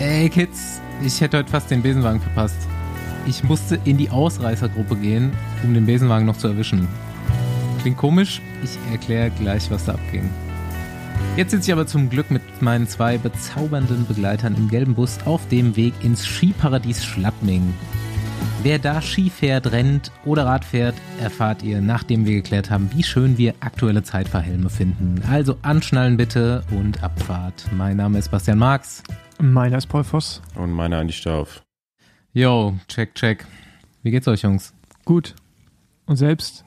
Ey Kids, ich hätte heute fast den Besenwagen verpasst. Ich musste in die Ausreißergruppe gehen, um den Besenwagen noch zu erwischen. Klingt komisch, ich erkläre gleich, was da abging. Jetzt sitze ich aber zum Glück mit meinen zwei bezaubernden Begleitern im gelben Bus auf dem Weg ins Skiparadies Schlappming. Wer da Ski fährt, rennt oder Rad fährt, erfahrt ihr, nachdem wir geklärt haben, wie schön wir aktuelle Zeitfahrhelme finden. Also anschnallen bitte und Abfahrt. Mein Name ist Bastian Marx. Meiner ist Paul Voss. Und meiner Andi Stauf. Yo, check, check. Wie geht's euch, Jungs? Gut. Und selbst?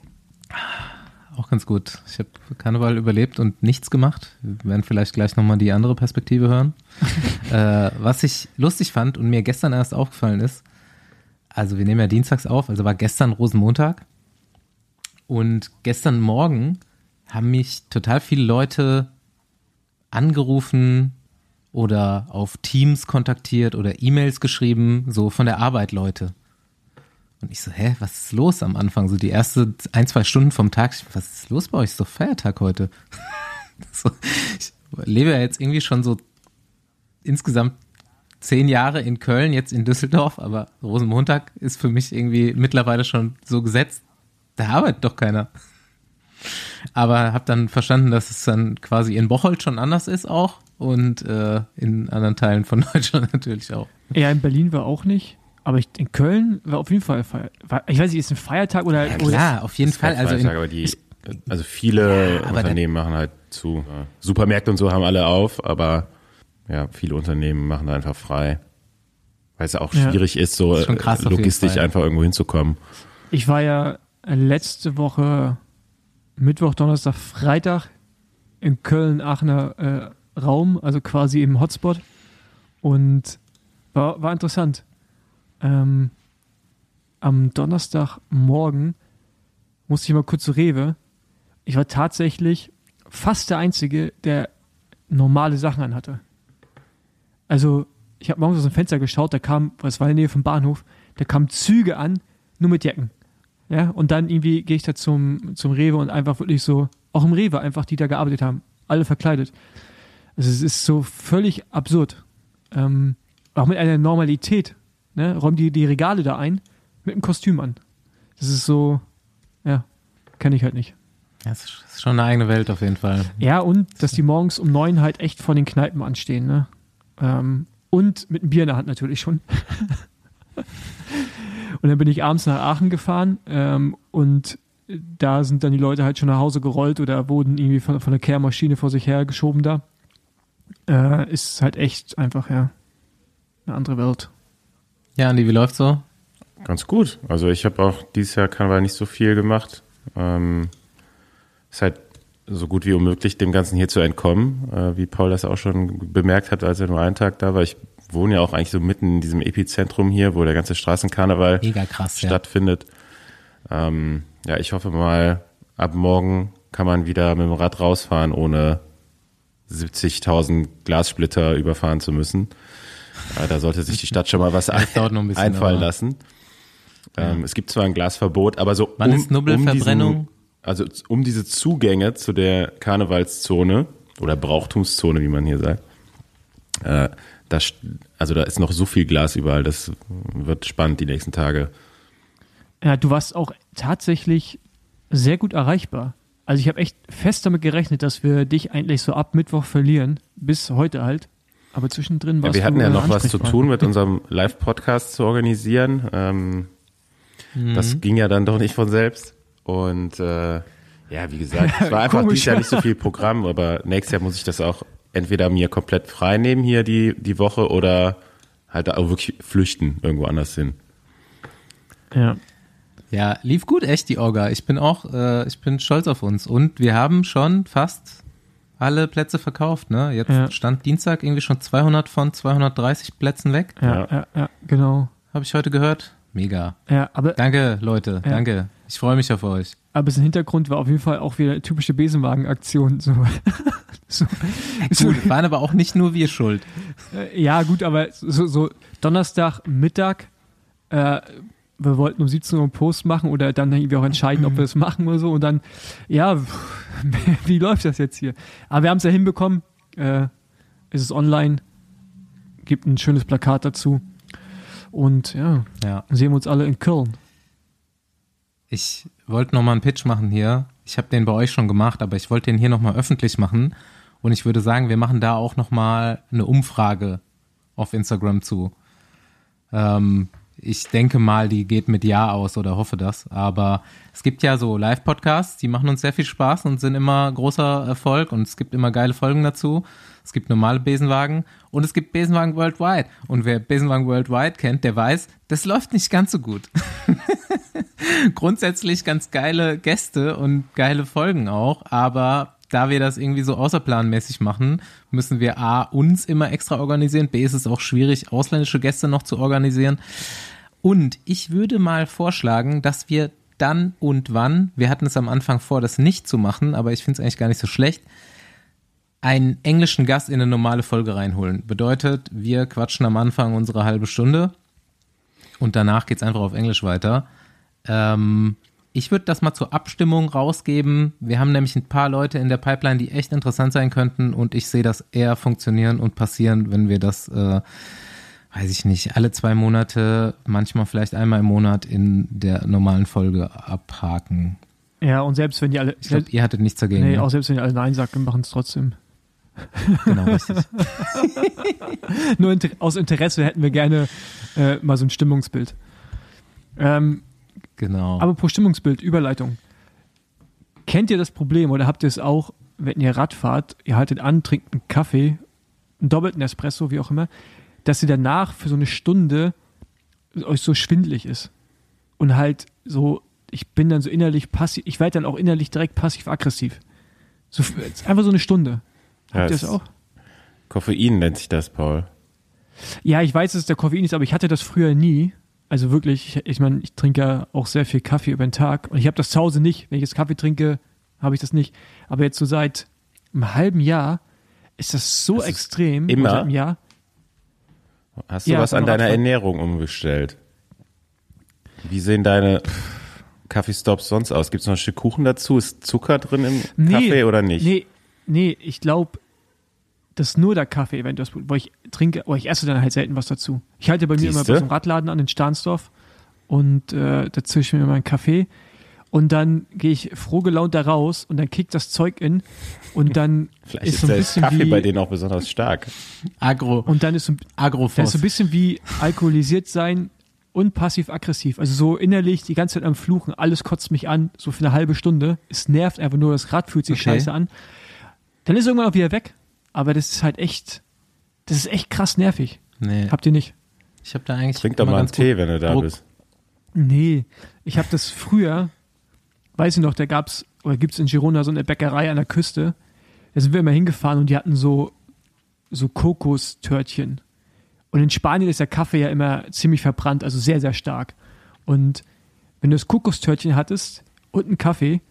Auch ganz gut. Ich habe Karneval überlebt und nichts gemacht. Wir werden vielleicht gleich nochmal die andere Perspektive hören. äh, was ich lustig fand und mir gestern erst aufgefallen ist, also wir nehmen ja dienstags auf, also war gestern Rosenmontag. Und gestern Morgen haben mich total viele Leute angerufen oder auf Teams kontaktiert oder E-Mails geschrieben, so von der Arbeit Leute. Und ich so, hä, was ist los am Anfang? So die erste ein, zwei Stunden vom Tag, was ist los bei euch? Ist doch Feiertag heute. so, ich lebe ja jetzt irgendwie schon so insgesamt zehn Jahre in Köln, jetzt in Düsseldorf, aber Rosenmontag ist für mich irgendwie mittlerweile schon so gesetzt. Da arbeitet doch keiner. Aber habe dann verstanden, dass es dann quasi in Bocholt schon anders ist auch und äh, in anderen Teilen von Deutschland natürlich auch. Ja, in Berlin war auch nicht. Aber ich, in Köln war auf jeden Fall Feiertag. Ich weiß nicht, ist ein Feiertag oder. Ja, klar, oder auf jeden Fall. Also, in, aber die, also viele ja, Unternehmen machen halt zu. Supermärkte und so haben alle auf, aber ja, viele Unternehmen machen einfach frei. Weil es auch schwierig ja. ist, so ist krass, logistisch einfach irgendwo hinzukommen. Ich war ja letzte Woche Mittwoch, Donnerstag, Freitag in Köln-Aachener äh, Raum, also quasi im Hotspot. Und war, war interessant. Ähm, am Donnerstagmorgen musste ich mal kurz zu Rewe. Ich war tatsächlich fast der Einzige, der normale Sachen anhatte. Also, ich habe morgens aus dem Fenster geschaut, da kam, was war in der Nähe vom Bahnhof, da kamen Züge an, nur mit Jacken. Ja, und dann irgendwie gehe ich da zum, zum Rewe und einfach wirklich so, auch im Rewe einfach, die da gearbeitet haben, alle verkleidet. Also es ist so völlig absurd. Ähm, auch mit einer Normalität, ne, räumen die die Regale da ein mit einem Kostüm an. Das ist so, ja, kenne ich halt nicht. Das ist schon eine eigene Welt auf jeden Fall. Ja, und dass die morgens um neun halt echt vor den Kneipen anstehen, ne? Ähm, und mit einem Bier in der Hand natürlich schon. und dann bin ich abends nach Aachen gefahren ähm, und da sind dann die Leute halt schon nach Hause gerollt oder wurden irgendwie von, von der Kehrmaschine vor sich her geschoben da. Äh, ist halt echt einfach, ja, eine andere Welt. Ja, Andi, wie läuft's so? Ganz gut. Also ich habe auch dieses Jahr Karneval nicht so viel gemacht. Ähm, ist halt so gut wie unmöglich, dem Ganzen hier zu entkommen, äh, wie Paul das auch schon bemerkt hat, als er nur einen Tag da war. Ich wohne ja auch eigentlich so mitten in diesem Epizentrum hier, wo der ganze Straßenkarneval krass, stattfindet. Ja. Ähm, ja, ich hoffe mal, ab morgen kann man wieder mit dem Rad rausfahren, ohne 70.000 Glassplitter überfahren zu müssen. Ja, da sollte sich die Stadt schon mal was ein, bisschen, einfallen aber. lassen. Ähm, ja. Es gibt zwar ein Glasverbot, aber so Wann um, ist Nubbelverbrennung? Um also um diese Zugänge zu der Karnevalszone oder Brauchtumszone, wie man hier sagt, äh, das, also da ist noch so viel Glas überall, das wird spannend die nächsten Tage. Ja, du warst auch tatsächlich sehr gut erreichbar. Also ich habe echt fest damit gerechnet, dass wir dich eigentlich so ab Mittwoch verlieren, bis heute halt. Aber zwischendrin war ja, Wir hatten ja noch was zu tun mit unserem Live-Podcast zu organisieren. Ähm, mhm. Das ging ja dann doch nicht von selbst. Und äh, ja, wie gesagt, es war einfach dieses Jahr nicht so viel Programm, aber nächstes Jahr muss ich das auch entweder mir komplett frei nehmen hier die, die Woche oder halt auch wirklich flüchten irgendwo anders hin. Ja. Ja, lief gut, echt die Orga. Ich bin auch, äh, ich bin stolz auf uns. Und wir haben schon fast alle Plätze verkauft, ne? Jetzt ja. stand Dienstag irgendwie schon 200 von 230 Plätzen weg. Ja, ja, ja, genau. Habe ich heute gehört. Mega. Ja, aber. Danke, Leute. Ja. Danke. Ich freue mich auf euch. Aber im Hintergrund war auf jeden Fall auch wieder typische Besenwagen-Aktion. So. so. Gut, waren aber auch nicht nur wir schuld. Äh, ja, gut, aber so, so Donnerstag Mittag, äh, wir wollten um 17 Uhr einen Post machen oder dann irgendwie auch entscheiden, ob wir es machen oder so. Und dann, ja, wie läuft das jetzt hier? Aber wir haben es ja hinbekommen. Äh, es ist online. gibt ein schönes Plakat dazu. Und ja, Ja. sehen wir uns alle in Köln. Ich wollte noch mal einen Pitch machen hier. Ich habe den bei euch schon gemacht, aber ich wollte den hier noch mal öffentlich machen. Und ich würde sagen, wir machen da auch noch mal eine Umfrage auf Instagram zu. Ähm, ich denke mal, die geht mit Ja aus oder hoffe das. Aber es gibt ja so Live-Podcasts, die machen uns sehr viel Spaß und sind immer großer Erfolg. Und es gibt immer geile Folgen dazu. Es gibt normale Besenwagen und es gibt Besenwagen Worldwide. Und wer Besenwagen Worldwide kennt, der weiß, das läuft nicht ganz so gut grundsätzlich ganz geile Gäste und geile Folgen auch, aber da wir das irgendwie so außerplanmäßig machen, müssen wir A, uns immer extra organisieren, B, ist es auch schwierig, ausländische Gäste noch zu organisieren. Und ich würde mal vorschlagen, dass wir dann und wann, wir hatten es am Anfang vor, das nicht zu machen, aber ich finde es eigentlich gar nicht so schlecht, einen englischen Gast in eine normale Folge reinholen. Bedeutet, wir quatschen am Anfang unsere halbe Stunde und danach geht's einfach auf Englisch weiter. Ähm, ich würde das mal zur Abstimmung rausgeben. Wir haben nämlich ein paar Leute in der Pipeline, die echt interessant sein könnten und ich sehe das eher funktionieren und passieren, wenn wir das, äh, weiß ich nicht, alle zwei Monate, manchmal vielleicht einmal im Monat in der normalen Folge abhaken. Ja, und selbst wenn die alle. Ich glaube, ihr hattet nichts dagegen. nee, ne? auch selbst wenn die alle Nein sagen, machen es trotzdem. genau, richtig. Nur inter aus Interesse hätten wir gerne äh, mal so ein Stimmungsbild. Ähm, Genau. aber pro Stimmungsbild, Überleitung. Kennt ihr das Problem oder habt ihr es auch, wenn ihr Rad fahrt, ihr haltet an, trinkt einen Kaffee, einen doppelten Espresso, wie auch immer, dass ihr danach für so eine Stunde euch so schwindlig ist. Und halt so, ich bin dann so innerlich passiv, ich werde dann auch innerlich direkt passiv-aggressiv. So, einfach so eine Stunde. Ja, Habt ihr es- das auch? Koffein nennt sich das, Paul. Ja, ich weiß, dass es der Koffein ist, aber ich hatte das früher nie. Also wirklich, ich, ich meine, ich trinke ja auch sehr viel Kaffee über den Tag und ich habe das zu Hause nicht. Wenn ich jetzt Kaffee trinke, habe ich das nicht. Aber jetzt so seit einem halben Jahr ist das so Das extrem. immer? Seit einem Jahr. Hast du Ja, was an deiner Radfahren. Ernährung umgestellt? Wie sehen deine Kaffeestops sonst aus? Gibt es noch ein Stück Kuchen dazu? Ist Zucker drin im Nee, Kaffee oder nicht? Nee, nee, ich glaube, das ist nur der Kaffee eventuell, weil ich trinke, aber ich esse dann halt selten was dazu. Ich halte bei mir immer Siehste? bei so einem Radladen an in Stahnsdorf und äh, da zische ich mir immer einen Kaffee und dann gehe ich froh gelaunt da raus und dann kickt das Zeug in und dann Vielleicht ist so ein der bisschen Kaffee wie bei denen auch besonders stark. Agro, und dann ist so, dann ist so ein bisschen wie alkoholisiert sein und passiv-aggressiv. Also so innerlich die ganze Zeit am Fluchen, alles kotzt mich an, so für eine halbe Stunde. Es nervt einfach nur, das Rad fühlt sich Okay. scheiße an. Dann ist irgendwann auch wieder weg. Aber das ist halt echt, das ist echt krass nervig. nee, Habt ihr nicht? ich habe da eigentlich Trink doch mal einen Tee, wenn du da Druck. bist. Nee, ich habe das früher, weiß ich noch, da gab's oder gibt's in Girona so eine Bäckerei an der Küste. Da sind wir immer hingefahren und die hatten so so Kokostörtchen. Und in Spanien ist der Kaffee ja immer ziemlich verbrannt, also sehr sehr stark. Und wenn du das Kokostörtchen hattest und einen Kaffee,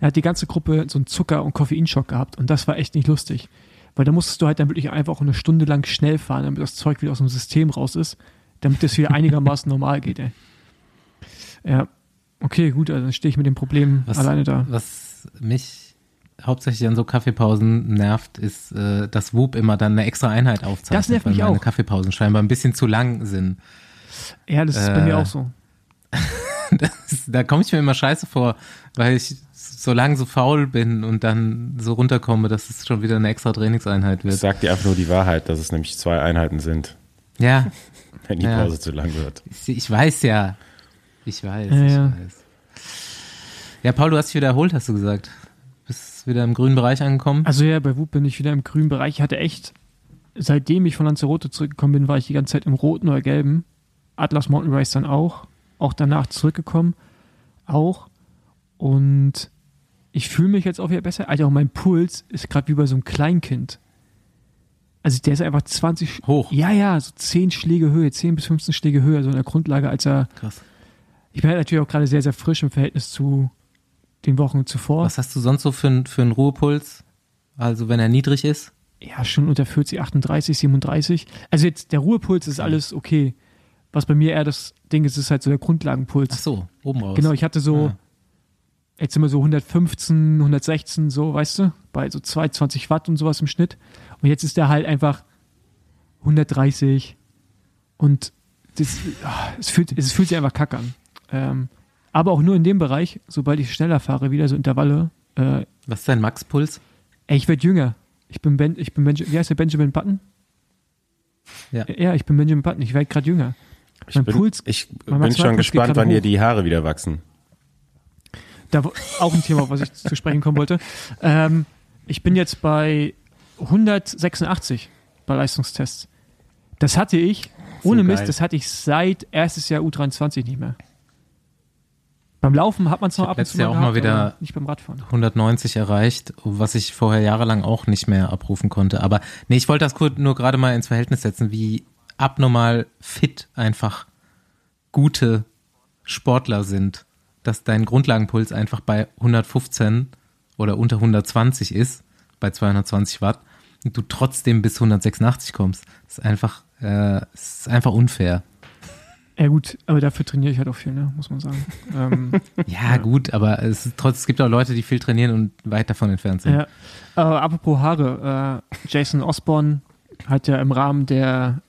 dann hat die ganze Gruppe so einen Zucker- und Koffeinschock gehabt und das war echt nicht lustig. Weil da musstest du halt dann wirklich einfach auch eine Stunde lang schnell fahren, damit das Zeug wieder aus dem System raus ist, damit das wieder einigermaßen normal geht, ey. Ja, okay, gut, also dann stehe ich mit dem Problem Was, alleine da. was mich hauptsächlich an so Kaffeepausen nervt, ist, äh, dass Whoop immer dann eine extra Einheit aufzeichnet, Das nervt weil mich meine auch. Kaffeepausen scheinbar ein bisschen zu lang sind. Ja, das ist bei äh, mir auch so. Das, da komme ich mir immer scheiße vor, weil ich so lang so faul bin und dann so runterkomme, dass es schon wieder eine extra Trainingseinheit Ich wird. sag dir einfach nur die Wahrheit, dass es nämlich zwei Einheiten sind, Ja, wenn die Ja. Pause zu lang wird. ich, ich weiß ja. Ich weiß, Ja, ich ja. weiß. Ja, Paul, du hast dich wieder erholt, hast du gesagt. Bist wieder im grünen Bereich angekommen. Also ja, bei Wut bin ich wieder im grünen Bereich. Ich hatte echt, seitdem ich von Lanzarote zurückgekommen bin, war ich die ganze Zeit im roten oder gelben. Atlas Mountain Race dann auch. Auch danach zurückgekommen. Auch. Und ich fühle mich jetzt auch wieder besser. Also auch mein Puls ist gerade wie bei so einem Kleinkind. Also der ist einfach 20, Hoch. ja, ja, so 10 Schläge Höhe, 10 bis 15 Schläge höher, so in der Grundlage, als er, Krass. Ich bin halt natürlich auch gerade sehr, sehr frisch im Verhältnis zu den Wochen zuvor. Was hast du sonst so für, für einen Ruhepuls? Also wenn er niedrig ist? ja, schon unter 40, 38, 37. Also jetzt der Ruhepuls ist alles okay. Was bei mir eher das Ding ist, ist halt so der Grundlagenpuls. Ach so, oben raus. genau, ich hatte so, Ah. jetzt immer so 115, 116, so, weißt du, bei so 22 Watt und sowas im Schnitt. Und jetzt ist der halt einfach 130 und das, ah, es, fühlt, es fühlt sich einfach kacke an. Ähm, aber auch nur in dem Bereich, sobald ich schneller fahre, wieder so Intervalle. Äh, Was ist dein Max-Puls? Ey, ich werde jünger. Ich bin, ben, ich bin Benja, wie heißt der Benjamin Button? Ja. Ja, ich bin Benjamin Button. Ich werde gerade jünger. Ich Mein bin, Puls- ich mein bin schon gespannt, wann dir die Haare wieder wachsen. Da auch ein Thema, auf was ich zu sprechen kommen wollte. Ähm, ich bin jetzt bei 186 bei Leistungstests. Das hatte ich, ohne geil. Mist, das hatte ich seit erstes Jahr U23 nicht mehr. Beim Laufen hat man es noch ab und zu auch mal gehabt, wieder- aber nicht beim Radfahren. 190 erreicht, was ich vorher jahrelang auch nicht mehr abrufen konnte. Aber nee, ich wollte das kurz nur gerade mal ins Verhältnis setzen, wie abnormal fit einfach gute Sportler sind, dass dein Grundlagenpuls einfach bei 115 oder unter 120 ist, bei 220 Watt, und du trotzdem bis 186 kommst. Das ist einfach, äh, das ist einfach unfair. Ja gut, aber dafür trainiere ich halt auch viel, ne? muss man sagen. ähm, Ja, gut, aber es, trotz, es gibt auch Leute, die viel trainieren und weit davon entfernt sind. Ja. Äh, apropos Haare, äh, Jason Osborne hat ja im Rahmen der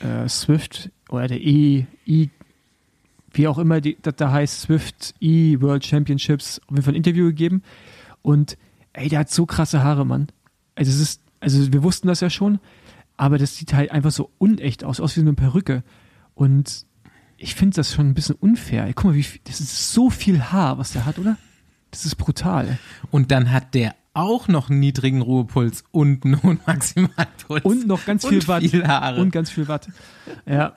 äh, Swift oder der E, E wie auch immer die, das da heißt, Swift E World Championships auf jeden Fall ein Interview gegeben. Und ey, der hat so krasse Haare, Mann. Also es ist, also wir wussten das ja schon, aber das sieht halt einfach so unecht aus, aus wie so eine Perücke. Und ich finde das schon ein bisschen unfair. Guck mal, wie viel, das ist so viel Haar, was der hat, oder? Das ist brutal. Und dann hat der auch noch einen niedrigen Ruhepuls und einen hohen Maximalpuls. Und noch ganz Und viel Watt. viel Haare. Und ganz viel Watt. Ja.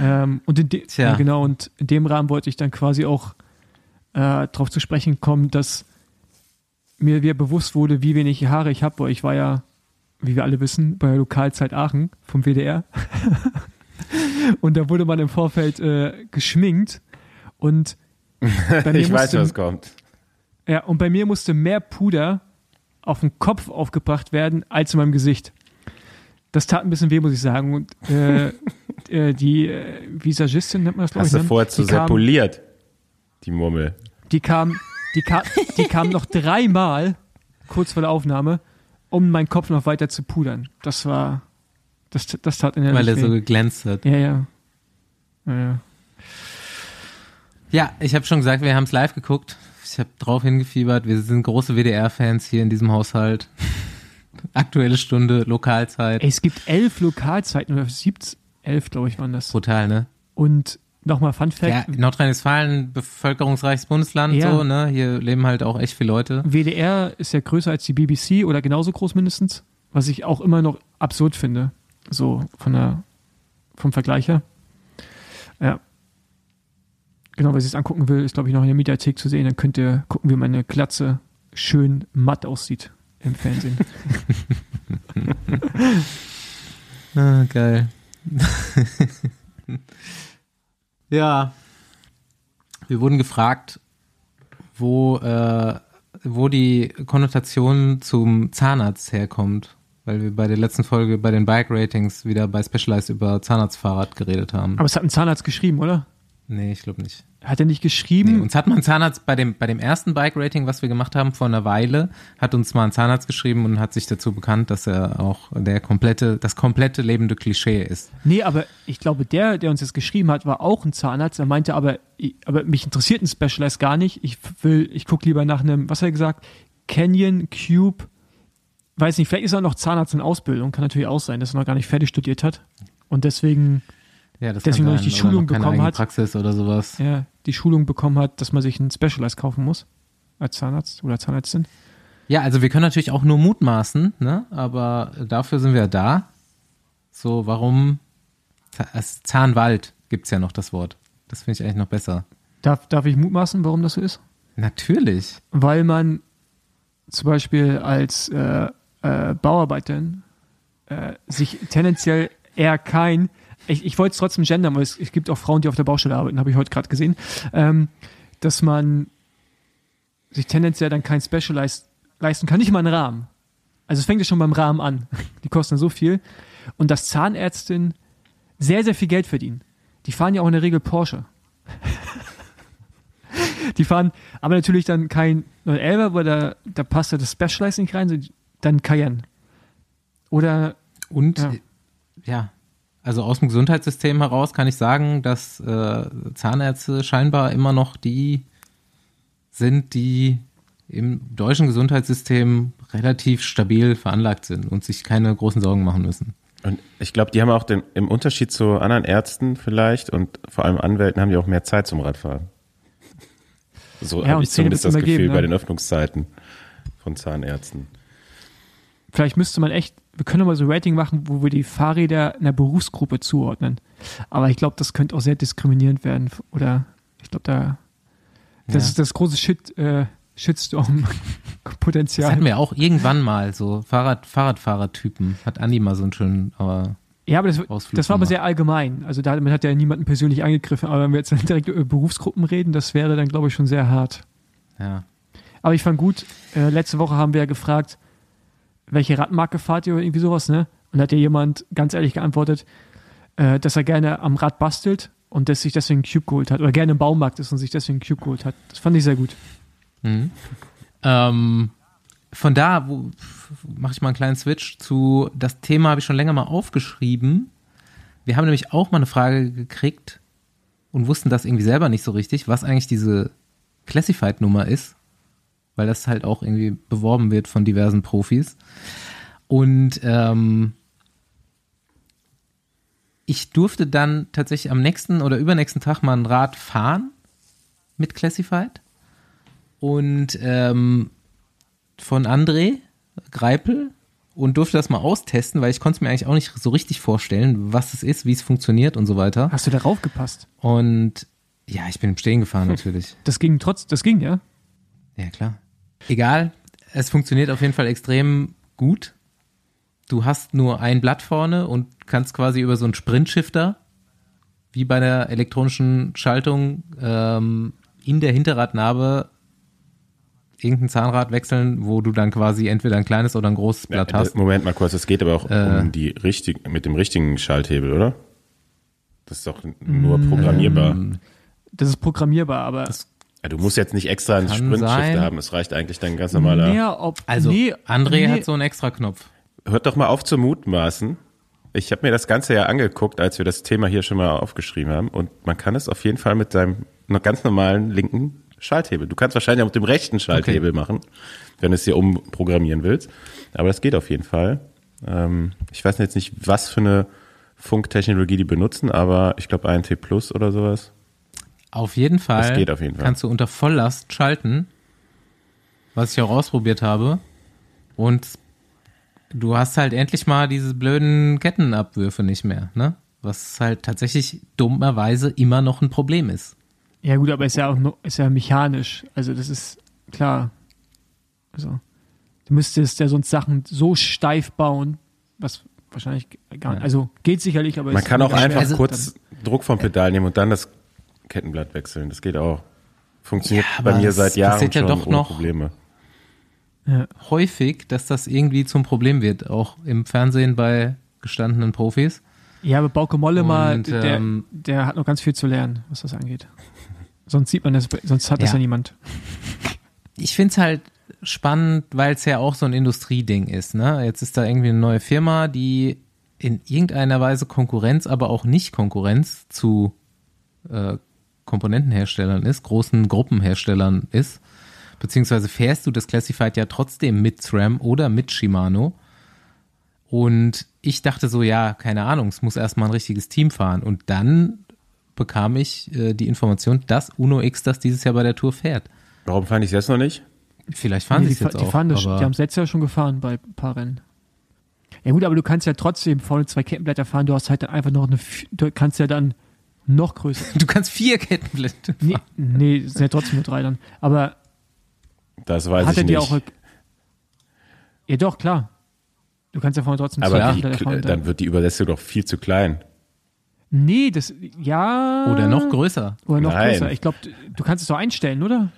ähm, und in de- ja, genau, und in dem Rahmen wollte ich dann quasi auch äh, darauf zu sprechen kommen, dass mir wieder bewusst wurde, wie wenig Haare ich habe, weil ich war ja, wie wir alle wissen, bei der Lokalzeit Aachen vom WDR. und da wurde man im Vorfeld äh, geschminkt und bei mir Ich weiß, musste- was kommt. ja, und bei mir musste mehr Puder auf den Kopf aufgebracht werden als in meinem Gesicht. Das tat ein bisschen weh, muss ich sagen. Und äh, äh, die äh, Visagistin nennt man das, glaube ich. Hast du vorher zu die, kam, sepoliert, die Murmel. die kam, die kam, die kam noch dreimal kurz vor der Aufnahme, um meinen Kopf noch weiter zu pudern. Das war, das, das tat in der weil er so geglänzt hat. Ja, ja. Ja, ja. Ja, ich habe schon gesagt, wir haben es live geguckt. Ich habe drauf hingefiebert. Wir sind große WDR-Fans hier in diesem Haushalt. Aktuelle Stunde, Lokalzeit. Ey, es gibt elf Lokalzeiten oder 17, elf, glaube ich, waren das. Brutal, ne? Und nochmal Fun Fact: Ja, Nordrhein-Westfalen, bevölkerungsreiches Bundesland, Ja. so, ne? Hier leben halt auch echt viele Leute. WDR ist ja größer als die BBC oder genauso groß mindestens, was ich auch immer noch absurd finde, so von der, vom Vergleich her. Ja. Genau, wer sich das angucken will, ist glaube ich noch in der Mediathek zu sehen, dann könnt ihr gucken, wie meine Glatze schön matt aussieht im Fernsehen. Ah, geil. ja. Wir wurden gefragt, wo, äh, wo die Konnotation zum Zahnarzt herkommt. Weil wir bei der letzten Folge bei den Bike-Ratings wieder bei Specialized über Zahnarztfahrrad geredet haben. Aber es hat ein Zahnarzt geschrieben, oder? nee, ich glaube nicht. Hat er nicht Nee, geschrieben? uns hat mal ein Zahnarzt bei dem, bei dem ersten Bike-Rating, was wir gemacht haben vor einer Weile, hat uns mal ein Zahnarzt geschrieben und hat sich dazu bekannt, dass er auch der komplette, das komplette lebende Klischee ist. Nee, aber ich glaube, der, der uns das geschrieben hat, war auch ein Zahnarzt. Er meinte aber, aber mich interessiert ein Specialized gar nicht. Ich will, ich gucke lieber nach einem, was hat er gesagt? Canyon Cube. Weiß nicht, vielleicht ist er noch Zahnarzt in Ausbildung. Kann natürlich auch sein, dass er noch gar nicht fertig studiert hat. Und deswegen Ja, das Deswegen noch nicht die Schulung bekommen hat. Praxis oder sowas. ja, die Schulung bekommen hat, dass man sich einen Specialized kaufen muss. Als Zahnarzt oder Zahnärztin. Ja, also wir können natürlich auch nur mutmaßen, ne? aber dafür sind wir da. So, warum? Es- Zahnwald gibt's ja noch das Wort. Das finde ich eigentlich noch besser. Darf, darf ich mutmaßen, warum das so ist? Natürlich. weil man zum Beispiel als äh, äh, Bauarbeiterin äh, sich tendenziell eher kein, ich, ich wollte es trotzdem gendern, weil es, es gibt auch Frauen, die auf der Baustelle arbeiten, habe ich heute gerade gesehen, ähm, dass man sich tendenziell dann kein Specialized leisten kann, nicht mal einen Rahmen. Also es fängt ja schon beim Rahmen an. Die kosten so viel. Und dass Zahnärztinnen sehr, sehr viel Geld verdienen. Die fahren ja auch in der Regel Porsche. Die fahren aber natürlich dann kein 911, weil da, da passt ja das Specialized nicht rein, dann Cayenne. Oder, Und Ja. ja, also aus dem Gesundheitssystem heraus kann ich sagen, dass äh, Zahnärzte scheinbar immer noch die sind, die im deutschen Gesundheitssystem relativ stabil veranlagt sind und sich keine großen Sorgen machen müssen. Und ich glaube, die haben auch den, im Unterschied zu anderen Ärzten vielleicht und vor allem Anwälten haben die auch mehr Zeit zum Radfahren. So ja, habe ich zumindest das Gefühl geben, ne? bei den Öffnungszeiten von Zahnärzten. Vielleicht müsste man echt, wir können mal so ein Rating machen, wo wir die Fahrräder einer Berufsgruppe zuordnen. Aber ich glaube, das könnte auch sehr diskriminierend werden. Oder ich glaube, da das ja. ist das große Shit, äh, Shitstorm-Potenzial. Das hatten wir auch irgendwann mal, so Fahrrad, Fahrradfahrertypen. Hat Andi mal so einen schönen, aber. Ja, aber das, das war aber sehr allgemein. Also damit hat ja niemanden persönlich angegriffen. Aber wenn wir jetzt direkt über Berufsgruppen reden, das wäre dann, glaube ich, schon sehr hart. Ja. Aber ich fand gut, äh, letzte Woche haben wir ja gefragt, welche Radmarke fahrt ihr oder irgendwie sowas, ne? Und hat ja jemand ganz ehrlich geantwortet, äh, dass er gerne am Rad bastelt und dass sich deswegen Cube geholt hat oder gerne im Baumarkt ist und sich deswegen Cube geholt hat. Das fand ich sehr gut. Mhm. Ähm, von da mache ich mal einen kleinen Switch zu, das Thema habe ich schon länger mal aufgeschrieben. Wir haben nämlich auch mal eine Frage gekriegt und wussten das irgendwie selber nicht so richtig, was eigentlich diese Classified-Nummer ist, weil das halt auch irgendwie beworben wird von diversen Profis. Und ähm, ich durfte dann tatsächlich am nächsten oder übernächsten Tag mal ein Rad fahren mit Classified. Und ähm, von André Greipel und durfte das mal austesten, weil ich konnte es mir eigentlich auch nicht so richtig vorstellen, was es ist, wie es funktioniert und so weiter. Hast du darauf gepasst? Und ja, ich bin im Stehen gefahren natürlich. Das ging trotz, das ging, ja? Ja, klar. Egal, es funktioniert auf jeden Fall extrem gut du hast nur ein Blatt vorne und kannst quasi über so einen Sprintshifter, wie bei der elektronischen Schaltung, ähm, in der Hinterradnarbe irgendein Zahnrad wechseln, wo du dann quasi entweder ein kleines oder ein großes Blatt ja, hast. Moment mal kurz, es geht aber auch äh, um die richtig, mit dem richtigen Schalthebel, oder? Das ist doch nur mm, programmierbar. Das ist programmierbar, aber ja, du musst jetzt nicht extra einen Sprintshifter haben, es reicht eigentlich dein ganz normaler. Ja, ob, also nee, André nee. hat so einen extra Knopf hört doch mal auf zu mutmaßen. Ich habe mir das Ganze ja angeguckt, als wir das Thema hier schon mal aufgeschrieben haben. Und man kann es auf jeden Fall mit deinem noch ganz normalen linken Schalthebel. Du kannst wahrscheinlich auch mit dem rechten Schalthebel okay. machen, wenn du es hier umprogrammieren willst. Aber das geht auf jeden Fall. Ähm, ich weiß jetzt nicht, was für eine Funktechnologie die benutzen, aber ich glaube ANT Plus oder sowas. Auf jeden Fall. Das geht auf jeden Fall. Kannst du unter Volllast schalten, was ich auch ausprobiert habe. Und du hast halt endlich mal diese blöden Kettenabwürfe nicht mehr, ne? Was halt tatsächlich dummerweise immer noch ein Problem ist. Ja gut, aber ist ja auch noch, ist ja mechanisch. Also das ist klar. Also du müsstest ja sonst Sachen so steif bauen, was wahrscheinlich gar nicht. Also geht sicherlich, aber man kann auch einfach also, kurz Druck vom Pedal nehmen und dann das Kettenblatt wechseln. Das geht auch. Funktioniert ja, bei mir seit Jahren schon ja doch ohne noch, Probleme häufig, dass das irgendwie zum Problem wird, auch im Fernsehen bei gestandenen Profis. Ja, aber Bauke Molle mal, der, ähm, der hat noch ganz viel zu lernen, was das angeht. Sonst sieht man das, sonst hat ja. das ja niemand. Ich finde es halt spannend, weil es ja auch so ein Industrieding ist. Ne? Jetzt ist da irgendwie eine neue Firma, die in irgendeiner Weise Konkurrenz, aber auch nicht Konkurrenz zu äh, Komponentenherstellern ist, großen Gruppenherstellern ist beziehungsweise fährst du das Classified ja trotzdem mit SRAM oder mit Shimano. Und ich dachte so, ja, keine Ahnung, es muss erstmal ein richtiges Team fahren. Und dann bekam ich äh, die Information, dass Uno X das dieses Jahr bei der Tour fährt. Warum fand ich es jetzt noch nicht? Vielleicht fahren nee, sie es jetzt die auch. Fahren das, die haben es letztes Jahr schon gefahren bei ein paar Rennen. Ja gut, aber du kannst ja trotzdem vorne zwei Kettenblätter fahren. Du hast halt dann einfach noch eine, du kannst ja dann noch größer. Du kannst vier Kettenblätter. Nee, nee sind ja trotzdem nur drei dann. Aber das weiß Hattet ich nicht. Auch, ja, doch, klar. Du kannst ja vorne trotzdem Aber die, dann wird die Übersetzung doch viel zu klein. Nee, das, ja. Oder noch größer. Oder noch Nein. größer. Ich glaube, du kannst es doch einstellen, oder?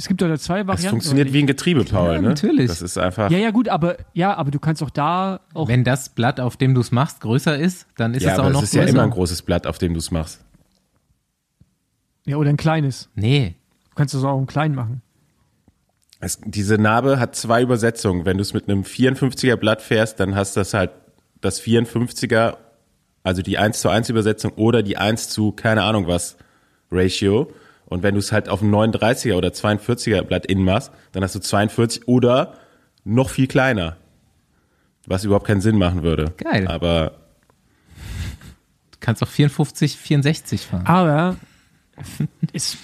Es gibt doch da zwei Varianten. Es funktioniert wie ein Getriebe, Paul, ja, ne? Natürlich. Das ist einfach. Ja, ja, gut, aber, ja, aber du kannst auch da auch. Wenn das Blatt, auf dem du es machst, größer ist, dann ist ja, es auch aber noch größer. Ja, es ist ja immer ein großes Blatt, auf dem du es machst. Ja, oder ein kleines. Nee. Du kannst es auch im kleinen machen. Es, diese Narbe hat zwei Übersetzungen. Wenn du es mit einem 54er Blatt fährst, dann hast du das halt das 54er also die 1 zu 1 Übersetzung oder die 1 zu keine Ahnung was Ratio. Und wenn du es halt auf ein 39er oder 42er Blatt innen machst, dann hast du 42 oder noch viel kleiner. Was überhaupt keinen Sinn machen würde. Geil. Aber Du kannst auch 54, 64 fahren. Aber ist,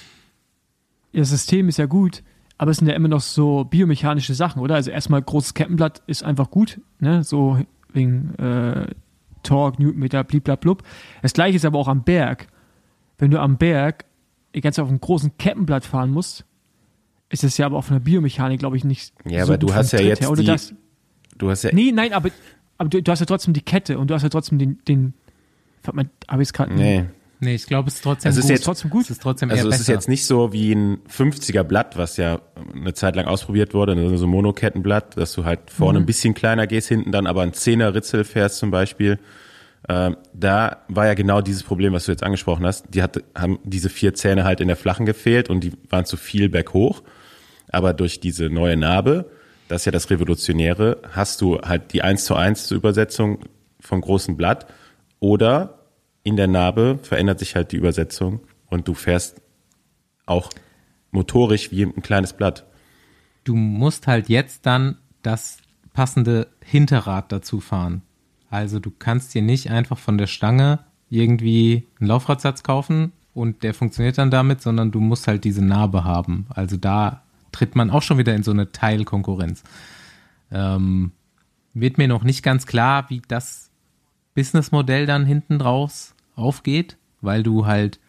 das System ist ja gut, aber es sind ja immer noch so biomechanische Sachen, oder? Also erstmal großes Kettenblatt ist einfach gut, ne? So wegen äh, Torque, Newtonmeter, bliblablub. Das gleiche ist aber auch am Berg. Wenn du am Berg die ganze Zeit auf einem großen Kettenblatt fahren musst, ist es ja aber auch von der Biomechanik, glaube ich, nicht Ja, so aber du gut hast ja Tritt jetzt her. Oder die- das, du hast ja Nee, nein, aber, aber du, du hast ja trotzdem die Kette und du hast ja trotzdem den, den habe ich es gerade nee. Nee, ich glaube, es ist trotzdem Es ist gut. jetzt- trotzdem gut. Es ist trotzdem Also eher es besser. ist jetzt nicht so wie ein 50er Blatt, was ja eine Zeit lang ausprobiert wurde, so ein Monokettenblatt, dass du halt vorne ein bisschen kleiner gehst, hinten dann aber ein 10er Ritzel fährst zum Beispiel. Ähm, da war ja genau dieses Problem, was du jetzt angesprochen hast. Die hatte, haben diese vier Zähne halt in der flachen gefehlt und die waren zu viel berghoch. Aber durch diese neue Narbe, das ist ja das Revolutionäre, hast du halt die 1 zu 1 Übersetzung vom großen Blatt oder in der Narbe verändert sich halt die Übersetzung und du fährst auch motorisch wie ein kleines Blatt. du musst halt jetzt dann das passende Hinterrad dazu fahren. Also du kannst dir nicht einfach von der Stange irgendwie einen Laufradsatz kaufen und der funktioniert dann damit, sondern du musst halt diese Narbe haben. Also da tritt man auch schon wieder in so eine Teilkonkurrenz. Ähm, wird mir noch nicht ganz klar, wie das Businessmodell dann hinten draus aufgeht, weil du halt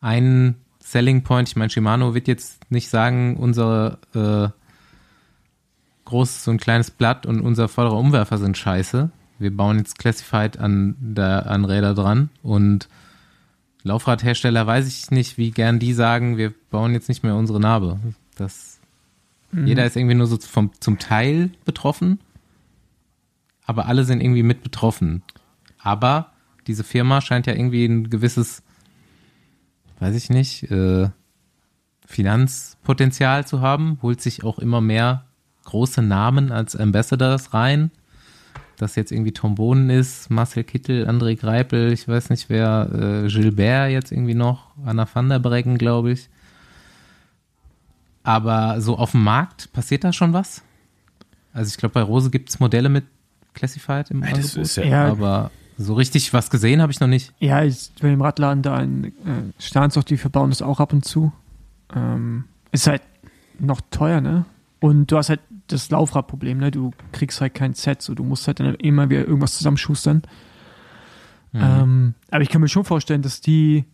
einen Selling Point, ich meine, Shimano wird jetzt nicht sagen, unser äh, großes und kleines Blatt und unser vorderer Umwerfer sind scheiße. Wir bauen jetzt Classified an, der, an Räder dran und Laufradhersteller weiß ich nicht, wie gern die sagen, wir bauen jetzt nicht mehr unsere Narbe. Das, Jeder ist irgendwie nur so vom, zum Teil betroffen, aber alle sind irgendwie mit betroffen. Aber diese Firma scheint ja irgendwie ein gewisses, weiß ich nicht, äh, Finanzpotenzial zu haben, holt sich auch immer mehr große Namen als Ambassadors rein. Das jetzt irgendwie Tom Bohnen ist, Marcel Kittel, André Greipel, ich weiß nicht wer, äh, Gilbert jetzt irgendwie noch, Anna van der Breggen, glaube ich. Aber so auf dem Markt passiert da schon was? Also ich glaube, bei Rose gibt es Modelle mit Classified im Das Angebot, ist ja- Ja. aber so richtig was gesehen habe ich noch nicht. Ja, ich, bei dem Radladen da in äh, Stahnsdorf, die verbauen das auch ab und zu. Ähm, ist halt noch teuer, ne? Und du hast halt das Laufradproblem, ne? Du kriegst halt kein Set, so du musst halt dann immer wieder irgendwas zusammenschustern. Ähm, aber ich kann mir schon vorstellen, dass die,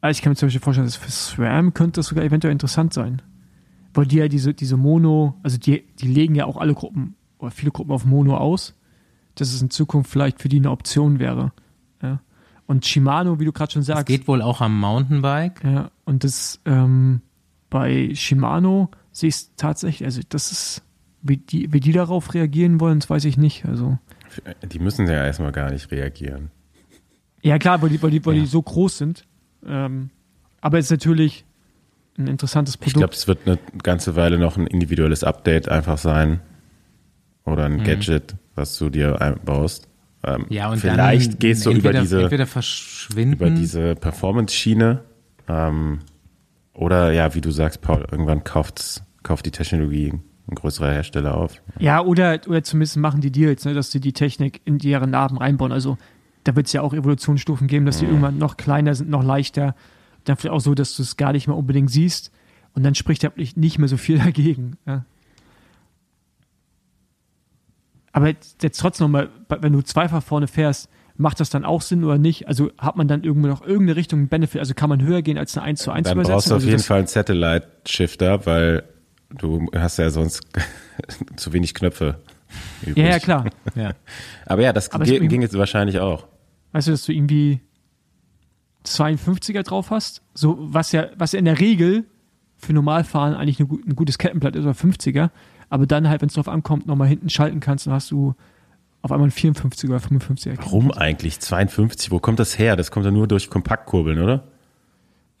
also ich kann mir zum Beispiel vorstellen, dass für SRAM könnte das sogar eventuell interessant sein. Weil die ja diese, diese Mono, also die, die legen ja auch alle Gruppen oder viele Gruppen auf Mono aus, dass es in Zukunft vielleicht für die eine Option wäre. Ja. Und Shimano, wie du gerade schon Das sagst, geht wohl auch am Mountainbike. ja, und das ähm, bei Shimano sehe ich es tatsächlich, also das ist, wie die, wie die darauf reagieren wollen, das weiß ich nicht. Also, Die müssen ja erstmal gar nicht reagieren. ja klar, weil die, weil die, weil Ja. die so groß sind. Ähm, aber es ist natürlich ein interessantes Ich Produkt. glaube, es wird eine ganze Weile noch ein individuelles Update einfach sein. Oder Mhm. ein Gadget, was du dir einbaust. Ähm, Ja, und vielleicht dann gehst du entweder, über diese, entweder verschwinden. über diese Performance-Schiene. Ähm, oder ja, wie du sagst, Paul, irgendwann kauft's, kauft die Technologie ein größerer Hersteller auf. Ja, oder, oder zumindest machen die Deals, ne, dass sie die Technik in deren Narben reinbauen. Also da wird es ja auch Evolutionsstufen geben, dass die irgendwann noch kleiner sind, noch leichter. Dann vielleicht auch so, dass du es gar nicht mehr unbedingt siehst. Und dann spricht ja nicht nicht mehr so viel dagegen. Ja. Aber jetzt, jetzt trotzdem nochmal, wenn du zweifach vorne fährst, macht das dann auch Sinn oder nicht? Also hat man dann irgendwo noch irgendeine Richtung einen Benefit? Also kann man höher gehen als eine 1 zu 1 Dann Übersetzung? brauchst du auf also jeden Fall einen Satellite-Shifter, weil du hast ja sonst zu wenig Knöpfe. Übrig. Ja, ja, klar. ja. Aber ja, das Aber ging, ging jetzt wahrscheinlich auch. Weißt du, dass du irgendwie 52er drauf hast? So, was ja, was ja in der Regel für Normalfahren eigentlich ein gutes Kettenblatt ist oder 50er, aber dann halt, wenn es drauf ankommt, nochmal hinten schalten kannst, dann hast du auf einmal ein 54er oder 55er. Warum eigentlich 52? Wo kommt das her? Das kommt ja nur durch Kompaktkurbeln, oder?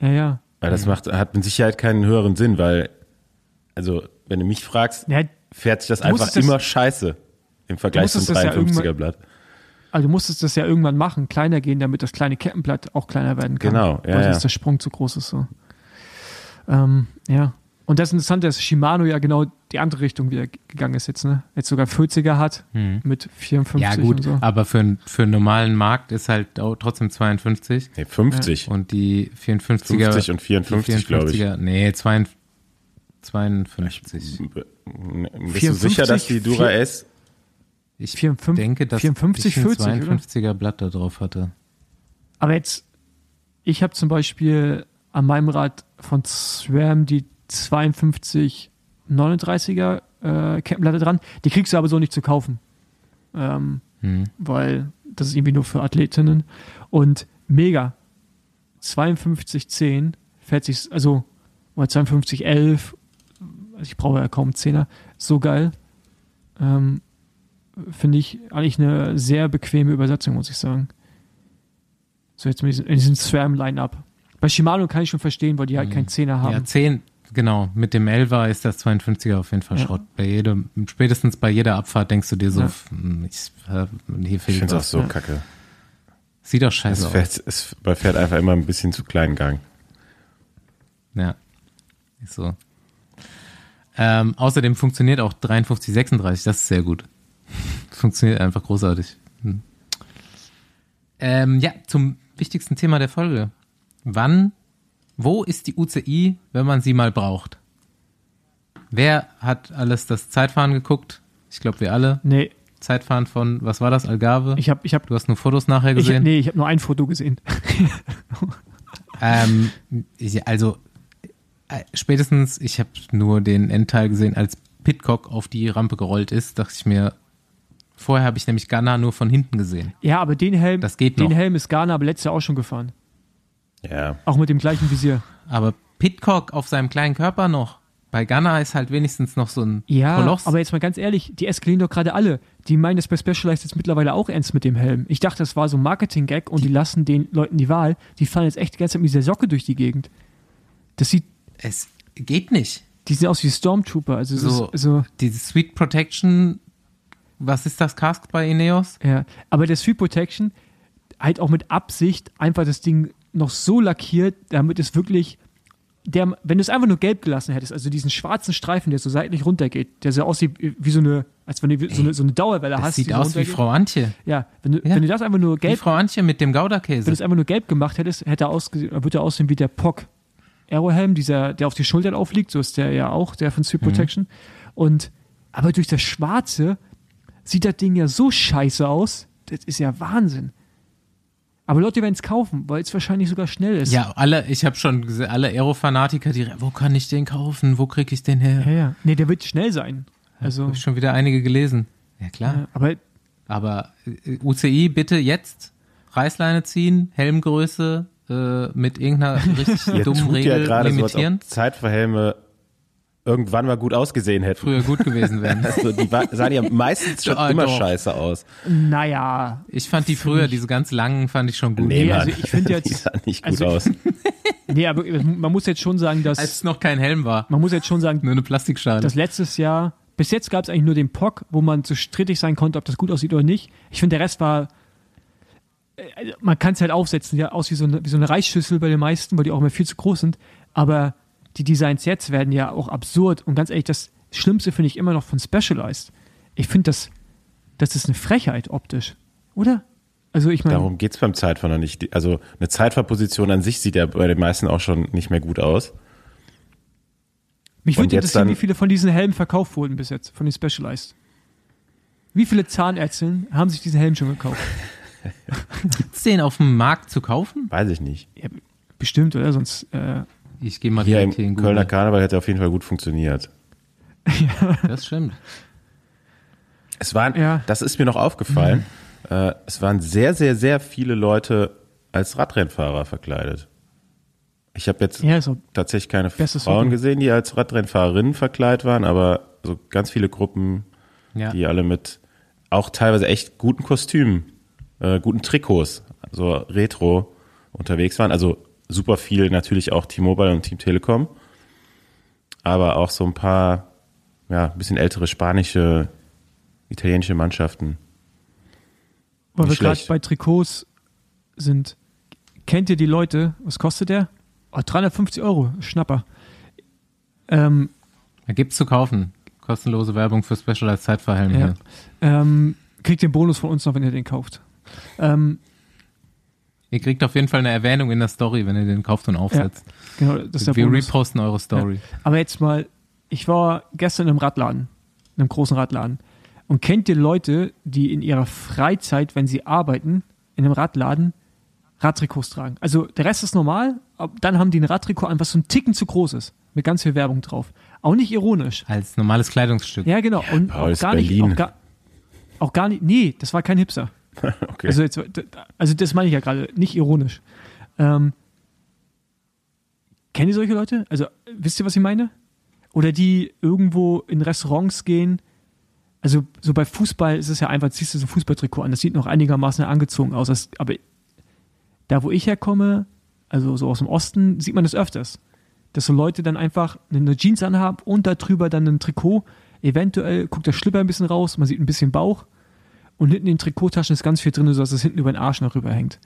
Ja, ja. Weil das macht, hat mit Sicherheit keinen höheren Sinn, weil, also, wenn du mich fragst, ja fährt sich das einfach das- immer scheiße im Vergleich zum musstest das ja 53er Blatt. Also du musstest das ja irgendwann machen, kleiner gehen, damit das kleine Kettenblatt auch kleiner werden kann. Genau, ja, Weil ja. sonst der Sprung zu groß ist. So. Ähm, ja. Und das Interessante ist, dass Shimano ja genau die andere Richtung wieder gegangen ist jetzt, ne? Jetzt sogar 40er hat mit 54 Hm. Ja, gut, und so. aber für, für einen normalen Markt ist halt auch trotzdem 52 Nee, 50. und die 54er. 50 und 54, die glaube ich. 54er Nee, 52. 52. B- Bist du 54, sicher, dass die Dura vier- S Ich 54, denke, dass 54, ich ein 40, oder? 52er Blatt da drauf hatte. Aber jetzt, ich habe zum Beispiel an meinem Rad von SRAM die 52 39er äh, Kettenplatte dran. Die kriegst du aber so nicht zu kaufen. Ähm, Hm. weil das ist irgendwie nur für Athletinnen. Und mega. 5210 fährt sich, also oder 5211, also ich brauche ja kaum einen Zehner, so geil. Ähm, Finde ich eigentlich eine sehr bequeme Übersetzung, muss ich sagen. So jetzt mit diesem, in diesem SRAM-Line-Up. Bei Shimano kann ich schon verstehen, weil die halt keinen Zehner haben. Ja, 10, genau. Mit dem 11er ist das 52er auf jeden Fall Ja. Schrott. Bei jedem, spätestens bei jeder Abfahrt denkst du dir so, Ja. hm, ich, äh, hier Ich fehlt finde es auch was. so Ja. kacke. Sieht doch Es scheiße aus. fährt, es man fährt einfach immer ein bisschen zu kleinen Gang. Ja. Ist so. Ähm, außerdem funktioniert auch 53, 36, das ist sehr gut. Funktioniert einfach großartig. Hm. Ähm, ja, zum wichtigsten Thema der Folge. Wann, wo ist die UCI, wenn man sie mal braucht? Wer hat alles das Zeitfahren geguckt? Ich glaube, wir alle. Nee, Zeitfahren von, was war das, Algarve? ich habe ich hab, du hast nur Fotos nachher ich, gesehen? nee, ich hab nur ein Foto gesehen. Ähm, ich, also äh, spätestens, ich habe nur den Endteil gesehen, als Pitcock auf die Rampe gerollt ist, dachte ich mir, vorher habe ich nämlich Ghana nur von hinten gesehen. Ja, aber den Helm, Das geht den noch. Helm ist Ghana aber letztes Jahr auch schon gefahren. Ja. Auch mit dem gleichen Visier. Aber Pitcock auf seinem kleinen Körper noch. Bei Ghana ist halt wenigstens noch so ein Ja, Koloss. aber jetzt mal ganz ehrlich, die eskalieren doch gerade alle. Die meinen das bei Specialized jetzt mittlerweile auch ernst mit dem Helm. Ich dachte, das war so ein Marketing-Gag und die lassen den Leuten die Wahl. Die fahren jetzt echt die ganze Zeit mit dieser Socke durch die Gegend. Das sieht, es geht nicht. die sehen aus wie Stormtrooper. Also es So, ist so, diese Sweet Protection, was ist das Cask bei Ineos? ja. Aber der Sweet Protection halt auch mit Absicht einfach das Ding noch so lackiert, damit es wirklich der, wenn du es einfach nur gelb gelassen hättest, also diesen schwarzen Streifen, der so seitlich runtergeht, der so aussieht wie so eine, als wenn du so eine, so eine Dauerwelle Das hast. sieht aus wie. Frau Antje. Ja, wenn du, Ja. wenn du das einfach nur Wie gelb, Frau Antje mit dem wenn du Gouda-Käse. es einfach nur gelb gemacht hättest, hätte er ausgesehen, würde er aussehen wie der POC Aerohelm, dieser, der auf die Schultern aufliegt, so ist der ja auch, der von Sweet Protection. Und, aber durch das Schwarze sieht das Ding ja so scheiße aus, das ist ja Wahnsinn. Aber Leute werden es kaufen, weil es wahrscheinlich sogar schnell ist. Ja, alle, ich habe schon gesehen, alle Aero-Fanatiker, die, wo kann ich den kaufen? Wo krieg ich den her? Ja, ja. Nee, der wird schnell sein. Also, Habe ich schon wieder einige gelesen. Ja, klar. ja, aber Aber äh, UCI bitte jetzt Reißleine ziehen, Helmgröße äh, mit irgendeiner richtig dummen tut ja Regel gerade so, als limitieren. ob Zeitverhelme irgendwann mal gut ausgesehen hätten. Früher gut gewesen wären. Also die war, sahen ja meistens schon Ah, immer doch. scheiße aus. naja. Ich fand die früher, diese ganz langen, fand ich schon gut. Nee, Mann, also ich finde Die jetzt- sahen nicht gut also- aus. Nee, aber man muss jetzt schon sagen, dass. Als es noch kein Helm war, man muss jetzt schon sagen, nur eine Plastikschale. dass letztes Jahr, bis jetzt gab es eigentlich nur den POC, wo man so strittig sein konnte, ob das gut aussieht oder nicht. Ich finde, der Rest war, äh, also man kann es halt aufsetzen, ja, aus wie so, eine, wie so eine Reisschüssel bei den meisten, weil die auch immer viel zu groß sind. Aber die Designs jetzt werden ja auch absurd. Und ganz ehrlich, das Schlimmste finde ich immer noch von Specialized. Ich finde, das, das ist eine Frechheit optisch, oder? Also ich meine, Darum geht's beim Zeitfahren noch nicht. Also eine Zeitfahrposition an sich sieht ja bei den meisten auch schon nicht mehr gut aus. mich würde interessieren, wie viele von diesen Helmen verkauft wurden bis jetzt, von den Specialized. Wie viele Zahnärztinnen haben sich diesen Helm schon gekauft? Gibt's den auf dem Markt zu kaufen? Weiß ich nicht. Ja, bestimmt, oder? Sonst, äh, Ich gehe mal Hier direkt im hier in Kölner Google. Karneval hätte auf jeden Fall gut funktioniert. Das stimmt. Es waren, Ja. das ist mir noch aufgefallen, Mhm. äh, es waren sehr, sehr, sehr viele Leute als Radrennfahrer verkleidet. Ich habe jetzt ja, so, tatsächlich keine Frauen gesehen, die als Radrennfahrerinnen verkleidet waren, aber so ganz viele Gruppen, Ja. die alle mit auch teilweise echt guten Kostümen, äh, guten Trikots, so Retro unterwegs waren. Also super viel natürlich auch T-Mobile und Team Telekom, aber auch so ein paar, ja, ein bisschen ältere spanische, italienische Mannschaften. weil wir gerade bei Trikots sind. Kennt ihr die Leute? Was kostet der? Oh, 350 Euro, Schnapper. Ähm, da gibt's zu kaufen. Kostenlose Werbung für Specialized Zeitverhelm ja. Ähm, kriegt den Bonus von uns noch, wenn ihr den kauft. Ähm, ihr kriegt auf jeden Fall eine Erwähnung in der Story, wenn ihr den kauft und aufsetzt. Ja, genau, das ist der Wir Bonus. reposten eure Story. Ja. Aber jetzt mal, ich war gestern im Radladen, in einem großen Radladen. Und kennt ihr Leute, die in ihrer Freizeit, wenn sie arbeiten, in einem Radladen Radtrikots tragen? Also der Rest ist normal, aber dann haben die ein Radtrikot an, was so ein Ticken zu groß ist. Mit ganz viel Werbung drauf. Auch nicht ironisch. Als normales Kleidungsstück. Ja, genau. Und ja, auch gar nicht. Auch gar, auch gar nicht. Nee, das war kein Hipster. okay. Also, jetzt, also das meine ich ja gerade, nicht ironisch. Ähm, kennt ihr solche Leute? Also wisst ihr, was ich meine? Oder die irgendwo in Restaurants gehen also so bei Fußball ist es ja einfach, ziehst du so ein Fußballtrikot an, das sieht noch einigermaßen angezogen aus. Das, aber da, wo ich herkomme, also so aus dem Osten, sieht man das öfters. Dass so Leute dann einfach eine Jeans anhaben und darüber dann ein Trikot. Eventuell guckt der Schlipper ein bisschen raus, man sieht ein bisschen Bauch. Und hinten in den Trikottaschen ist ganz viel drin, sodass es hinten über den Arsch noch rüberhängt.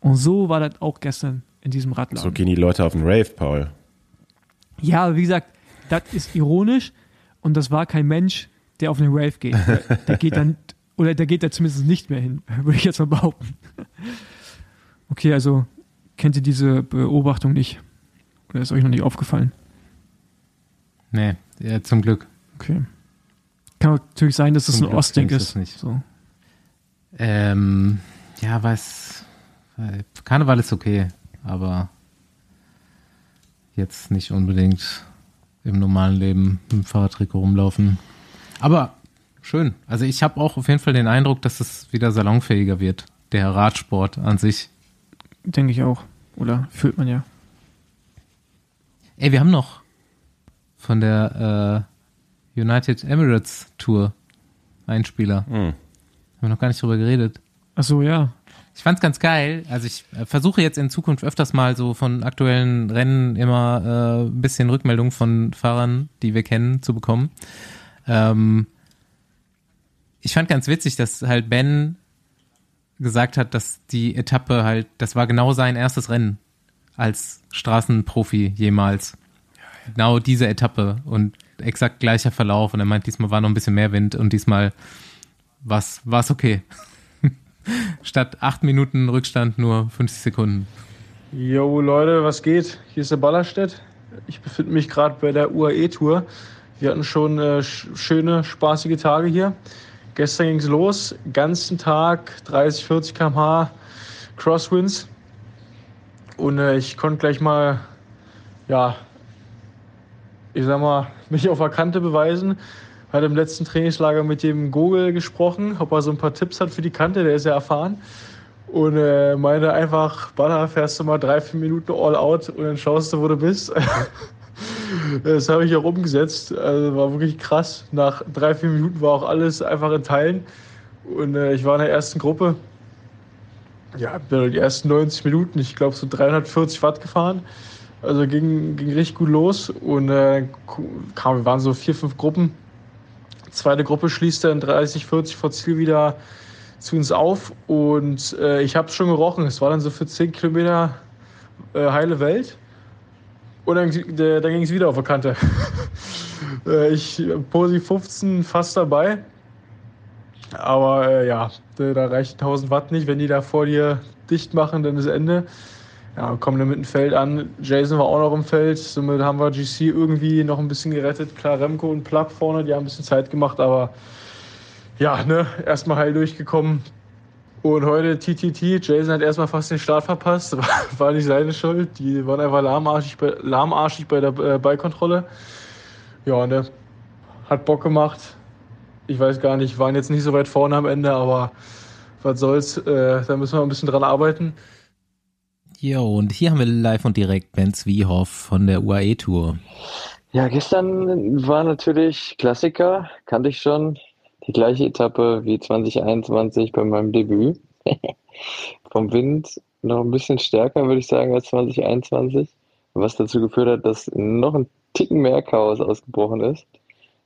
Und so war das auch gestern in diesem Radladen. So gehen die Leute auf den Rave, Paul. Ja, aber wie gesagt, das ist ironisch und das war kein Mensch, der auf einen Rave geht. Der, der geht dann, oder der geht da zumindest nicht mehr hin, würde ich jetzt mal behaupten. Okay, also kennt ihr diese Beobachtung nicht? Oder ist euch noch nicht aufgefallen? Nee, ja, zum Glück. Okay. Kann natürlich sein, dass es das ein Ostding ist. Nicht. So. Ähm, ja, weiß. Karneval ist okay, aber jetzt nicht unbedingt im normalen Leben mit dem Fahrradtrikot rumlaufen. Aber schön. Also ich habe auch auf jeden Fall den Eindruck, dass es wieder salonfähiger wird, der Radsport an sich. Denke ich auch. Oder fühlt man ja. Ey, wir haben noch von der äh, United Emirates Tour einen Spieler. Haben wir noch gar nicht drüber geredet. Ach so, ja. Ich fand's ganz geil. Also ich äh, versuche jetzt in Zukunft öfters mal so von aktuellen Rennen immer äh, ein bisschen Rückmeldung von Fahrern, die wir kennen, zu bekommen. Ähm, ich fand ganz witzig, dass halt Ben gesagt hat, dass die Etappe halt, das war genau sein erstes Rennen als Straßenprofi jemals. Genau diese Etappe und exakt gleicher Verlauf. Und er meint, diesmal war noch ein bisschen mehr Wind und diesmal war es okay. Statt acht Minuten Rückstand nur 50 Sekunden. Jo Leute, was geht? Hier ist der Ballerstedt. Ich befinde mich gerade bei der UAE-Tour. Wir hatten schon äh, schöne, spaßige Tage hier. Gestern ging es los, ganzen Tag 30, 40 km/h Crosswinds. Und äh, ich konnte gleich mal, ja, ich sag mal, mich auf der Kante beweisen. Hatte im letzten Trainingslager mit dem Gogel gesprochen, ob er so ein paar Tipps hat für die Kante, der ist ja erfahren. Und äh, meinte einfach, Baller, fährst du mal drei, vier Minuten all out und dann schaust du, wo du bist. Das habe ich auch umgesetzt. Also war wirklich krass. Nach drei, vier Minuten war auch alles einfach in Teilen. Und äh, ich war in der ersten Gruppe. Ja, die ersten 90 Minuten, ich glaube, so 340 Watt gefahren. Also ging, ging richtig gut los. Und äh, kam, waren so vier, fünf Gruppen. Zweite Gruppe schließt dann 30, 40 vor Ziel wieder zu uns auf. Und äh, ich habe es schon gerochen. Es war dann so für 10 Kilometer äh, heile Welt. Und dann, dann ging es wieder auf der Kante. Äh, ich Posi 15 fast dabei. Aber äh, ja, da reicht 1000 Watt nicht. Wenn die da vor dir dicht machen, dann ist Ende. Ja, kommen dann mit dem Feld an. Jason war auch noch im Feld. Somit haben wir GC irgendwie noch ein bisschen gerettet. Klar, Remco und Plug vorne, die haben ein bisschen Zeit gemacht, aber ja, ne, erstmal heil durchgekommen. Und heute TTT, Jason hat erstmal fast den Start verpasst, war nicht seine Schuld. Die waren einfach lahmarschig bei, lahmarschig bei der äh, Ballkontrolle. Ja, der hat Bock gemacht. Ich weiß gar nicht, waren jetzt nicht so weit vorne am Ende, aber was soll's, äh, da müssen wir ein bisschen dran arbeiten. Jo, und hier haben wir live und direkt Ben Zwiehoff von der UAE Tour. Ja, gestern war natürlich Klassiker, kannte ich schon die gleiche Etappe wie 2021 bei meinem Debüt. Vom Wind noch ein bisschen stärker, würde ich sagen, als 2021. Was dazu geführt hat, dass noch ein Ticken mehr Chaos ausgebrochen ist.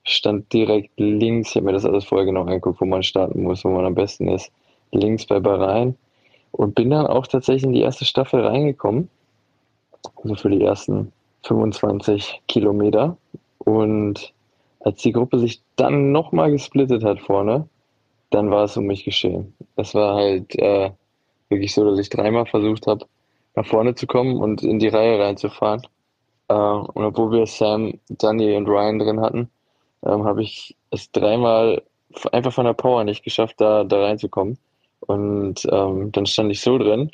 Stand direkt links, ich habe mir das alles vorher genau angeguckt, wo man starten muss, wo man am besten ist. links bei Bahrain und bin dann auch tatsächlich in die erste Staffel reingekommen. Also für die ersten 25 Kilometer. Und als die Gruppe sich dann nochmal gesplittet hat vorne, dann war es um mich geschehen. Es war halt äh, wirklich so, dass ich dreimal versucht habe, nach vorne zu kommen und in die Reihe reinzufahren. Äh, und obwohl wir Sam, Danny und Ryan drin hatten, ähm, habe ich es dreimal einfach von der Power nicht geschafft, da, da reinzukommen. Und ähm, dann stand ich so drin,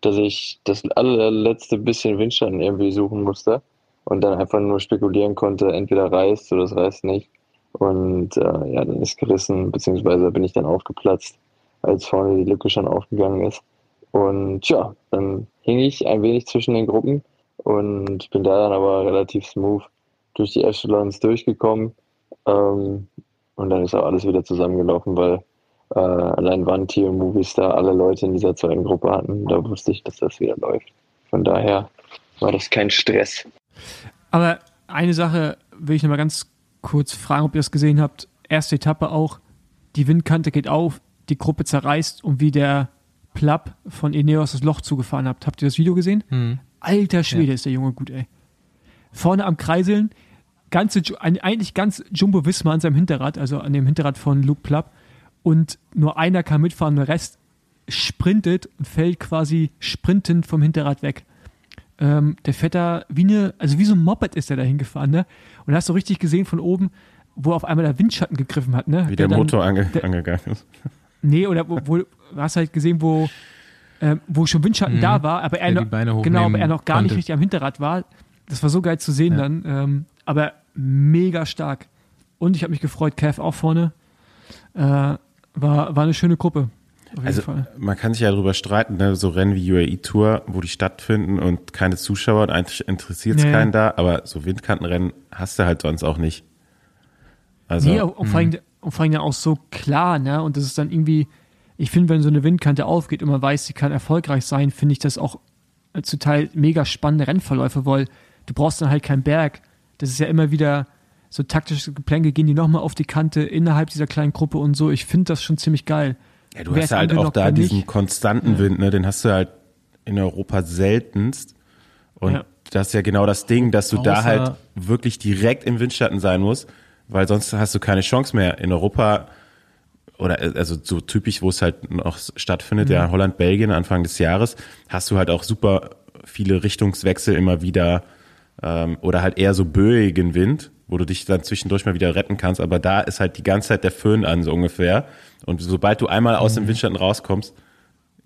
dass ich das allerletzte bisschen Windschatten irgendwie suchen musste und dann einfach nur spekulieren konnte, entweder reißt oder es reißt nicht. Und äh, ja, dann ist gerissen, beziehungsweise bin ich dann aufgeplatzt, als vorne die Lücke schon aufgegangen ist. Und ja, dann hing ich ein wenig zwischen den Gruppen und bin da dann aber relativ smooth durch die Echelons durchgekommen. Ähm, und dann ist auch alles wieder zusammengelaufen, weil äh, allein Vanti und Movistar alle Leute in dieser zweiten Gruppe hatten. Da wusste ich, dass das wieder läuft. Von daher war das kein Stress. Aber eine Sache will ich noch mal ganz kurz fragen, ob ihr das gesehen habt. Erste Etappe auch, die Windkante geht auf, die Gruppe zerreißt und wie der Plapp von Ineos das Loch zugefahren habt. Habt ihr das Video gesehen? Hm. Alter Schwede, ja. ist der Junge gut, ey. Vorne am Kreiseln, ganze, eigentlich ganz Jumbo Wismar an seinem Hinterrad, also an dem Hinterrad von Luke Plapp. Und nur einer kann mitfahren, der Rest sprintet und fällt quasi sprintend vom Hinterrad weg. Ähm, der Vetter, wie eine, also wie so ein Moped ist er da hingefahren, ne? Und hast du richtig gesehen von oben, wo auf einmal der Windschatten gegriffen hat, ne? Wie der, der Motor ange, der, angegangen ist. Nee, oder wo, wo hast halt gesehen, wo, äh, wo schon Windschatten mhm. da war, aber er, noch, genau, aber er noch gar konnte. nicht richtig am Hinterrad war. Das war so geil zu sehen ja. dann. Ähm, aber mega stark. Und ich habe mich gefreut, Kev auch vorne. Äh, war, war eine schöne Gruppe. also man kann sich ja darüber streiten, ne? so Rennen wie UAE Tour, wo die stattfinden und keine Zuschauer und eigentlich interessiert es nee. keinen da, aber so Windkantenrennen hast du halt sonst auch nicht. Also, nee, und vor, allem, mhm. und vor allem ja auch so klar, ne? Und das ist dann irgendwie, ich finde, wenn so eine Windkante aufgeht und man weiß, sie kann erfolgreich sein, finde ich das auch äh, zu Teil mega spannende Rennverläufe, weil du brauchst dann halt keinen Berg. Das ist ja immer wieder so taktische Geplänke, gehen die nochmal auf die Kante innerhalb dieser kleinen Gruppe und so. Ich finde das schon ziemlich geil. Ja, du Wer hast halt auch da diesen nicht. konstanten ja. Wind, ne? Den hast du halt in Europa seltenst. Und ja. das ist ja genau das Ding, dass du Außer da halt wirklich direkt im Windschatten sein musst, weil sonst hast du keine Chance mehr. In Europa oder also so typisch, wo es halt noch stattfindet, mhm. ja, Holland, Belgien, Anfang des Jahres, hast du halt auch super viele Richtungswechsel immer wieder ähm, oder halt eher so böigen Wind, wo du dich dann zwischendurch mal wieder retten kannst, aber da ist halt die ganze Zeit der Föhn an, so ungefähr. Und sobald du einmal aus mhm. dem Windschatten rauskommst,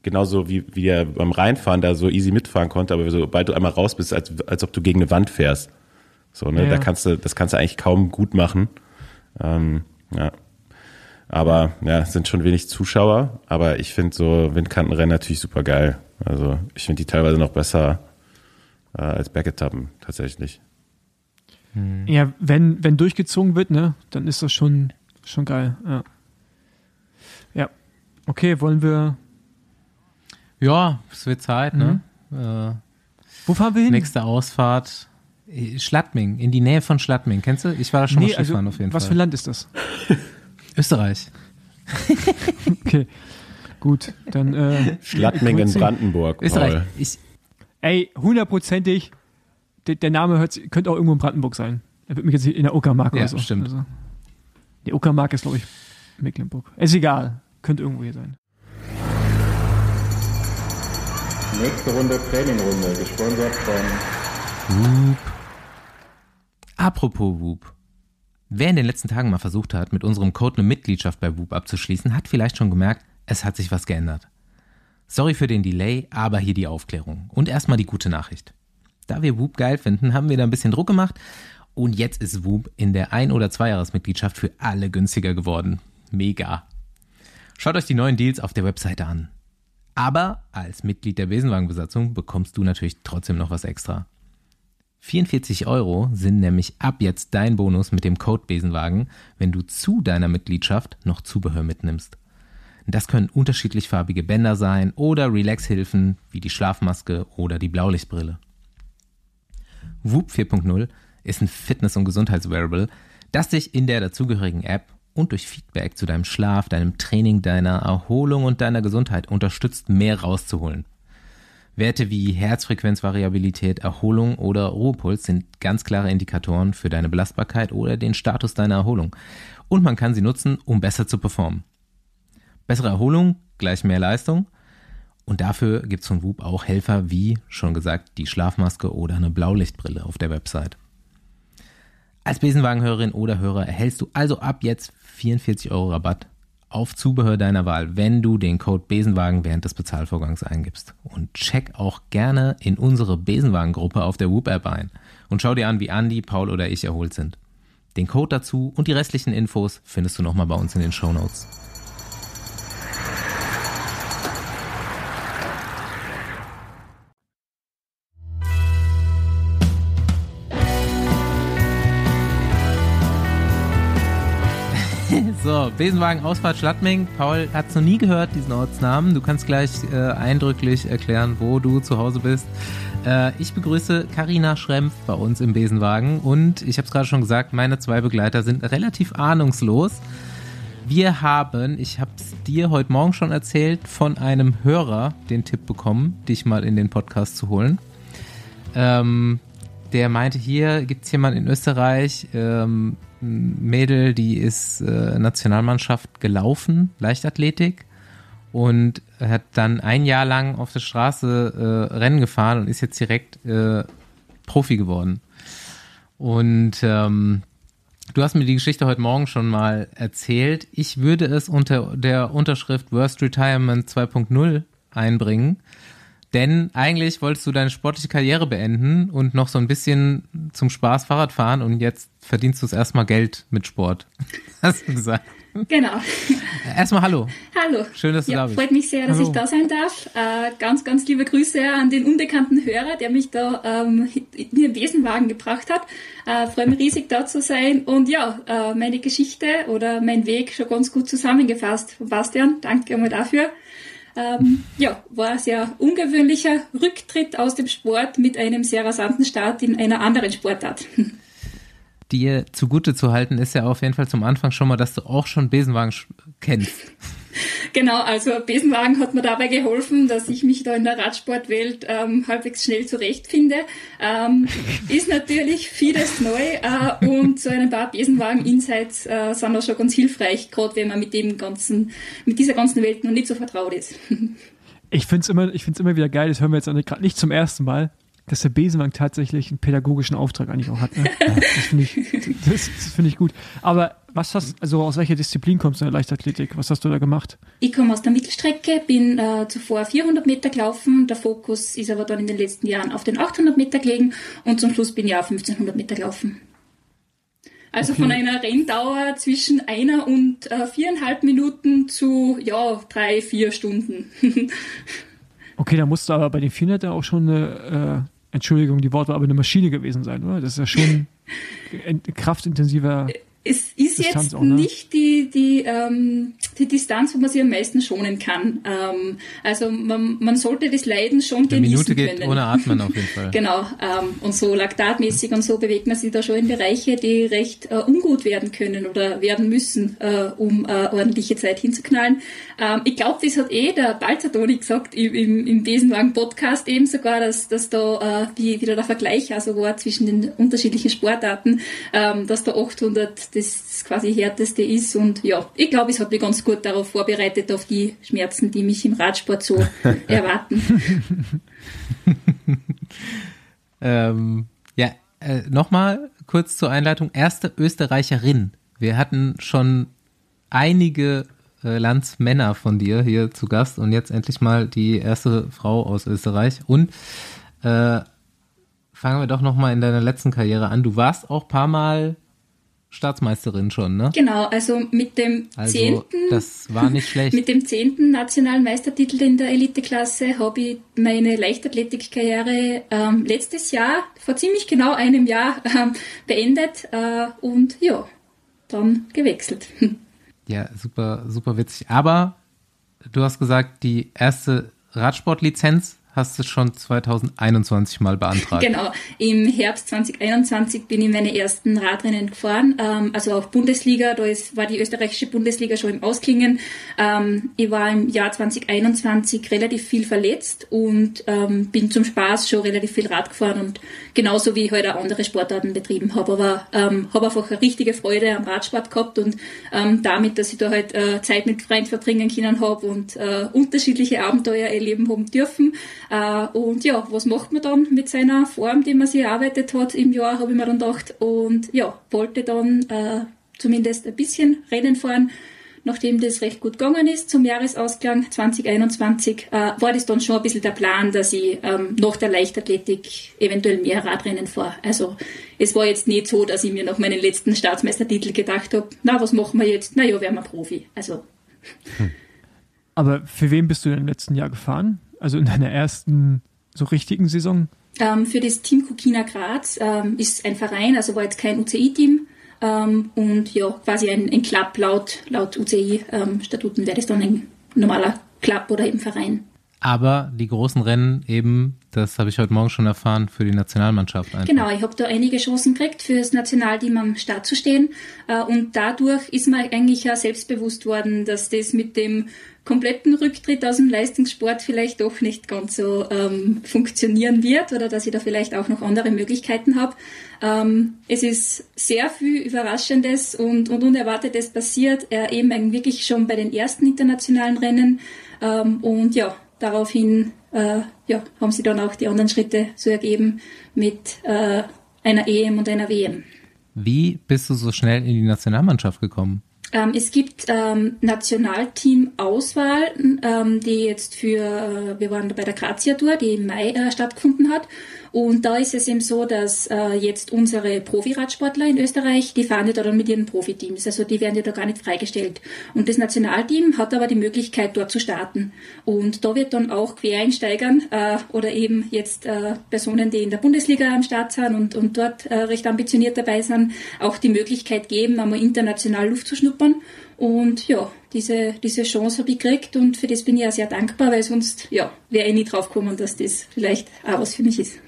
genauso wie, wie er beim Reinfahren da so easy mitfahren konnte, aber sobald du einmal raus bist, als, als ob du gegen eine Wand fährst. So, ne, ja. da kannst du, das kannst du eigentlich kaum gut machen. Ähm, ja. Aber ja, sind schon wenig Zuschauer, aber ich finde so Windkantenrennen natürlich super geil. Also ich finde die teilweise noch besser äh, als Bergetappen tatsächlich. Hm. Ja, wenn, wenn durchgezogen wird, ne, dann ist das schon, schon geil. Ja. ja. Okay, wollen wir. Ja, es wird Zeit, ne? mhm. ne? Äh, Wo fahren wir hin? Nächste Ausfahrt. Schlattming, in die Nähe von Schlattming. Kennst du? Ich war da schon nee, mal Skifahren also, auf jeden was Fall. Was für ein Land ist das? Österreich. okay. Gut, dann. Äh, Schlattming in Brandenburg. Paul. Österreich. Ich, ey, hundertprozentig, der, der, Name hört, könnte auch irgendwo in Brandenburg sein. Er wird mich jetzt in der Uckermark ja, oder so. stimmt. Also, die Uckermark ist, glaube ich, Mecklenburg. Ist egal. Könnte irgendwo hier sein. Nächste Runde Trainingrunde, gesponsert von Whoop. Apropos Whoop. Wer in den letzten Tagen mal versucht hat, mit unserem Code eine Mitgliedschaft bei Whoop abzuschließen, hat vielleicht schon gemerkt, es hat sich was geändert. Sorry für den Delay, aber hier die Aufklärung. Und erstmal die gute Nachricht. Da wir Whoop geil finden, haben wir da ein bisschen Druck gemacht und jetzt ist Whoop in der Ein- oder Zweijahresmitgliedschaft für alle günstiger geworden. Mega. Schaut euch die neuen Deals auf der Webseite an. Aber als Mitglied der Besenwagenbesatzung bekommst du natürlich trotzdem noch was extra. 44 Euro sind nämlich ab jetzt dein Bonus mit dem Code Besenwagen, wenn du zu deiner Mitgliedschaft noch Zubehör mitnimmst. Das können unterschiedlich farbige Bänder sein oder Relaxhilfen wie die Schlafmaske oder die Blaulichtbrille. Whoop 4.0 ist ein Fitness- und Gesundheitswearable, das dich in der dazugehörigen App und durch Feedback zu deinem Schlaf, deinem Training, deiner Erholung und deiner Gesundheit unterstützt, mehr rauszuholen. Werte wie Herzfrequenzvariabilität, Erholung oder Ruhepuls sind ganz klare Indikatoren für deine Belastbarkeit oder den Status deiner Erholung. Und man kann sie nutzen, um besser zu performen. Bessere Erholung gleich mehr Leistung. Und dafür gibt es von Whoop auch Helfer wie, schon gesagt, die Schlafmaske oder eine Blaulichtbrille auf der Website. Als Besenwagenhörerin oder Hörer erhältst du also ab jetzt 44 Euro Rabatt auf Zubehör deiner Wahl, wenn du den Code Besenwagen während des Bezahlvorgangs eingibst. Und check auch gerne in unsere Besenwagen-Gruppe auf der Whoop-App ein und schau dir an, wie Andy, Paul oder ich erholt sind. Den Code dazu und die restlichen Infos findest du nochmal bei uns in den Show Notes. So, Besenwagen Ausfahrt Schladming. Paul hat es noch nie gehört, diesen Ortsnamen. Du kannst gleich äh, eindrücklich erklären, wo du zu Hause bist. Äh, ich begrüße Karina Schrempf bei uns im Besenwagen und ich habe es gerade schon gesagt, meine zwei Begleiter sind relativ ahnungslos. Wir haben, ich habe es dir heute Morgen schon erzählt, von einem Hörer den Tipp bekommen, dich mal in den Podcast zu holen. Ähm, der meinte, hier gibt es jemanden in Österreich, ähm, Mädel, die ist äh, Nationalmannschaft gelaufen, Leichtathletik und hat dann ein Jahr lang auf der Straße äh, Rennen gefahren und ist jetzt direkt äh, Profi geworden. Und ähm, du hast mir die Geschichte heute Morgen schon mal erzählt. Ich würde es unter der Unterschrift Worst Retirement 2.0 einbringen. Denn eigentlich wolltest du deine sportliche Karriere beenden und noch so ein bisschen zum Spaß Fahrrad fahren und jetzt verdienst du es erstmal Geld mit Sport. Hast du gesagt? Genau. Erstmal hallo. Hallo. Schön, dass du ja, da bist. Freut mich sehr, dass hallo. ich da sein darf. Äh, ganz, ganz liebe Grüße an den unbekannten Hörer, der mich da ähm, in den Besenwagen gebracht hat. Äh, freue mich riesig da zu sein. Und ja, äh, meine Geschichte oder mein Weg schon ganz gut zusammengefasst Bastian. Danke einmal dafür. Ähm, ja, war ein sehr ungewöhnlicher Rücktritt aus dem Sport mit einem sehr rasanten Start in einer anderen Sportart. Dir zugute zu halten ist ja auf jeden Fall zum Anfang schon mal, dass du auch schon Besenwagen kennst. Genau, also Besenwagen hat mir dabei geholfen, dass ich mich da in der Radsportwelt ähm, halbwegs schnell zurechtfinde. Ähm, ist natürlich vieles neu äh, und so ein paar Besenwagen-Insights äh, sind auch schon ganz hilfreich, gerade wenn man mit dem ganzen, mit dieser ganzen Welt noch nicht so vertraut ist. Ich finde es immer, ich find's immer wieder geil, das hören wir jetzt gerade nicht zum ersten Mal, dass der Besenwagen tatsächlich einen pädagogischen Auftrag eigentlich auch hat. Ne? Das finde ich, das, das finde ich gut. Aber was hast, also aus welcher Disziplin kommst du in der Leichtathletik? Was hast du da gemacht? Ich komme aus der Mittelstrecke, bin äh, zuvor 400 Meter gelaufen. Der Fokus ist aber dann in den letzten Jahren auf den 800 Meter gelegen und zum Schluss bin ich auch 1500 Meter gelaufen. Also okay. von einer Renndauer zwischen einer und äh, viereinhalb Minuten zu, ja, drei, vier Stunden. okay, da musst du aber bei den 400 auch schon eine, äh, Entschuldigung, die Worte war aber eine Maschine gewesen sein, oder? Das ist ja schon kraftintensiver es ist Distanz jetzt auch, ne? nicht die, die, ähm, die Distanz, wo man sich am meisten schonen kann. Ähm, also man, man sollte das Leiden schon Die genießen Minute geht können. ohne Atmen auf jeden Fall. genau. Ähm, und so laktatmäßig und so bewegt man sich da schon in Bereiche, die recht äh, ungut werden können oder werden müssen, äh, um äh, ordentliche Zeit hinzuknallen. Ähm, ich glaube, das hat eh der Balzertoni gesagt im, im, im Besenwagen-Podcast eben sogar, dass, dass da äh, wie, wieder der Vergleich also war zwischen den unterschiedlichen Sportarten, ähm, dass da 800 das quasi härteste ist. Und ja, ich glaube, es hat mich ganz gut darauf vorbereitet, auf die Schmerzen, die mich im Radsport so erwarten. ähm, ja, äh, nochmal kurz zur Einleitung. Erste Österreicherin. Wir hatten schon einige äh, Landsmänner von dir hier zu Gast und jetzt endlich mal die erste Frau aus Österreich. Und äh, fangen wir doch nochmal in deiner letzten Karriere an. Du warst auch paar Mal Staatsmeisterin schon, ne? Genau, also mit dem Also, zehnten, das war nicht schlecht. mit dem zehnten nationalen Meistertitel in der Eliteklasse habe ich meine Leichtathletikkarriere ähm, letztes Jahr, vor ziemlich genau einem Jahr, ähm, beendet äh, und ja, dann gewechselt. Ja, super, super witzig. Aber du hast gesagt, die erste Radsportlizenz hast du schon 2021 mal beantragt. Genau, im Herbst 2021 bin ich meine ersten Radrennen gefahren, ähm, also auch Bundesliga, da ist, war die österreichische Bundesliga schon im Ausklingen. Ähm, ich war im Jahr 2021 relativ viel verletzt und ähm, bin zum Spaß schon relativ viel Rad gefahren und genauso wie ich heute halt auch andere Sportarten betrieben habe, aber ähm, habe einfach eine richtige Freude am Radsport gehabt und ähm, damit, dass ich da halt äh, Zeit mit Freunden verbringen können habe und äh, unterschiedliche Abenteuer erleben haben dürfen. Äh, und ja, was macht man dann mit seiner Form, die man sich erarbeitet hat im Jahr, habe ich mir dann gedacht. Und ja, wollte dann äh, zumindest ein bisschen Rennen fahren. Nachdem das recht gut gegangen ist zum Jahresausklang 2021, äh, war das dann schon ein bisschen der Plan, dass ich ähm, nach der Leichtathletik eventuell mehr Radrennen fahre. Also es war jetzt nicht so, dass ich mir nach meinen letzten Staatsmeistertitel gedacht habe, na, was machen wir jetzt? Na ja, werden wir Profi. Also. Hm. Aber für wen bist du denn im letzten Jahr gefahren? Also in deiner ersten so richtigen Saison? Ähm, für das Team Kukina Graz ähm, ist ein Verein, also war jetzt kein UCI-Team. Ähm, und ja, quasi ein, ein Club laut, laut UCI-Statuten wäre das dann ein normaler Club oder eben Verein. Aber die großen Rennen eben, das habe ich heute Morgen schon erfahren, für die Nationalmannschaft einfach. Genau, ich habe da einige Chancen gekriegt, für das Nationalteam am Start zu stehen. Äh, und dadurch ist mir eigentlich ja selbstbewusst worden, dass das mit dem kompletten Rücktritt aus dem Leistungssport vielleicht doch nicht ganz so ähm, funktionieren wird oder dass ich da vielleicht auch noch andere Möglichkeiten habe. Ähm, es ist sehr viel Überraschendes und, und Unerwartetes passiert, äh, eben wirklich schon bei den ersten internationalen Rennen. Ähm, und ja, daraufhin äh, ja, haben sie dann auch die anderen Schritte so ergeben mit äh, einer EM und einer WM. Wie bist du so schnell in die Nationalmannschaft gekommen? Ähm, es gibt ähm, Nationalteam-Auswahl, ähm, die jetzt für, äh, wir waren bei der Grazia Tour, die im Mai äh, stattgefunden hat. Und da ist es eben so, dass äh, jetzt unsere Profiradsportler in Österreich, die fahren ja da dann mit ihren Profiteams. Also die werden ja da gar nicht freigestellt. Und das Nationalteam hat aber die Möglichkeit, dort zu starten. Und da wird dann auch Quereinsteigern äh, oder eben jetzt äh, Personen, die in der Bundesliga am Start sind und, und dort äh, recht ambitioniert dabei sind, auch die Möglichkeit geben, einmal international Luft zu schnuppern. Und ja, diese, diese Chance habe ich gekriegt und für das bin ich auch sehr dankbar, weil sonst ja, wäre ich nie drauf gekommen, dass das vielleicht auch was für mich ist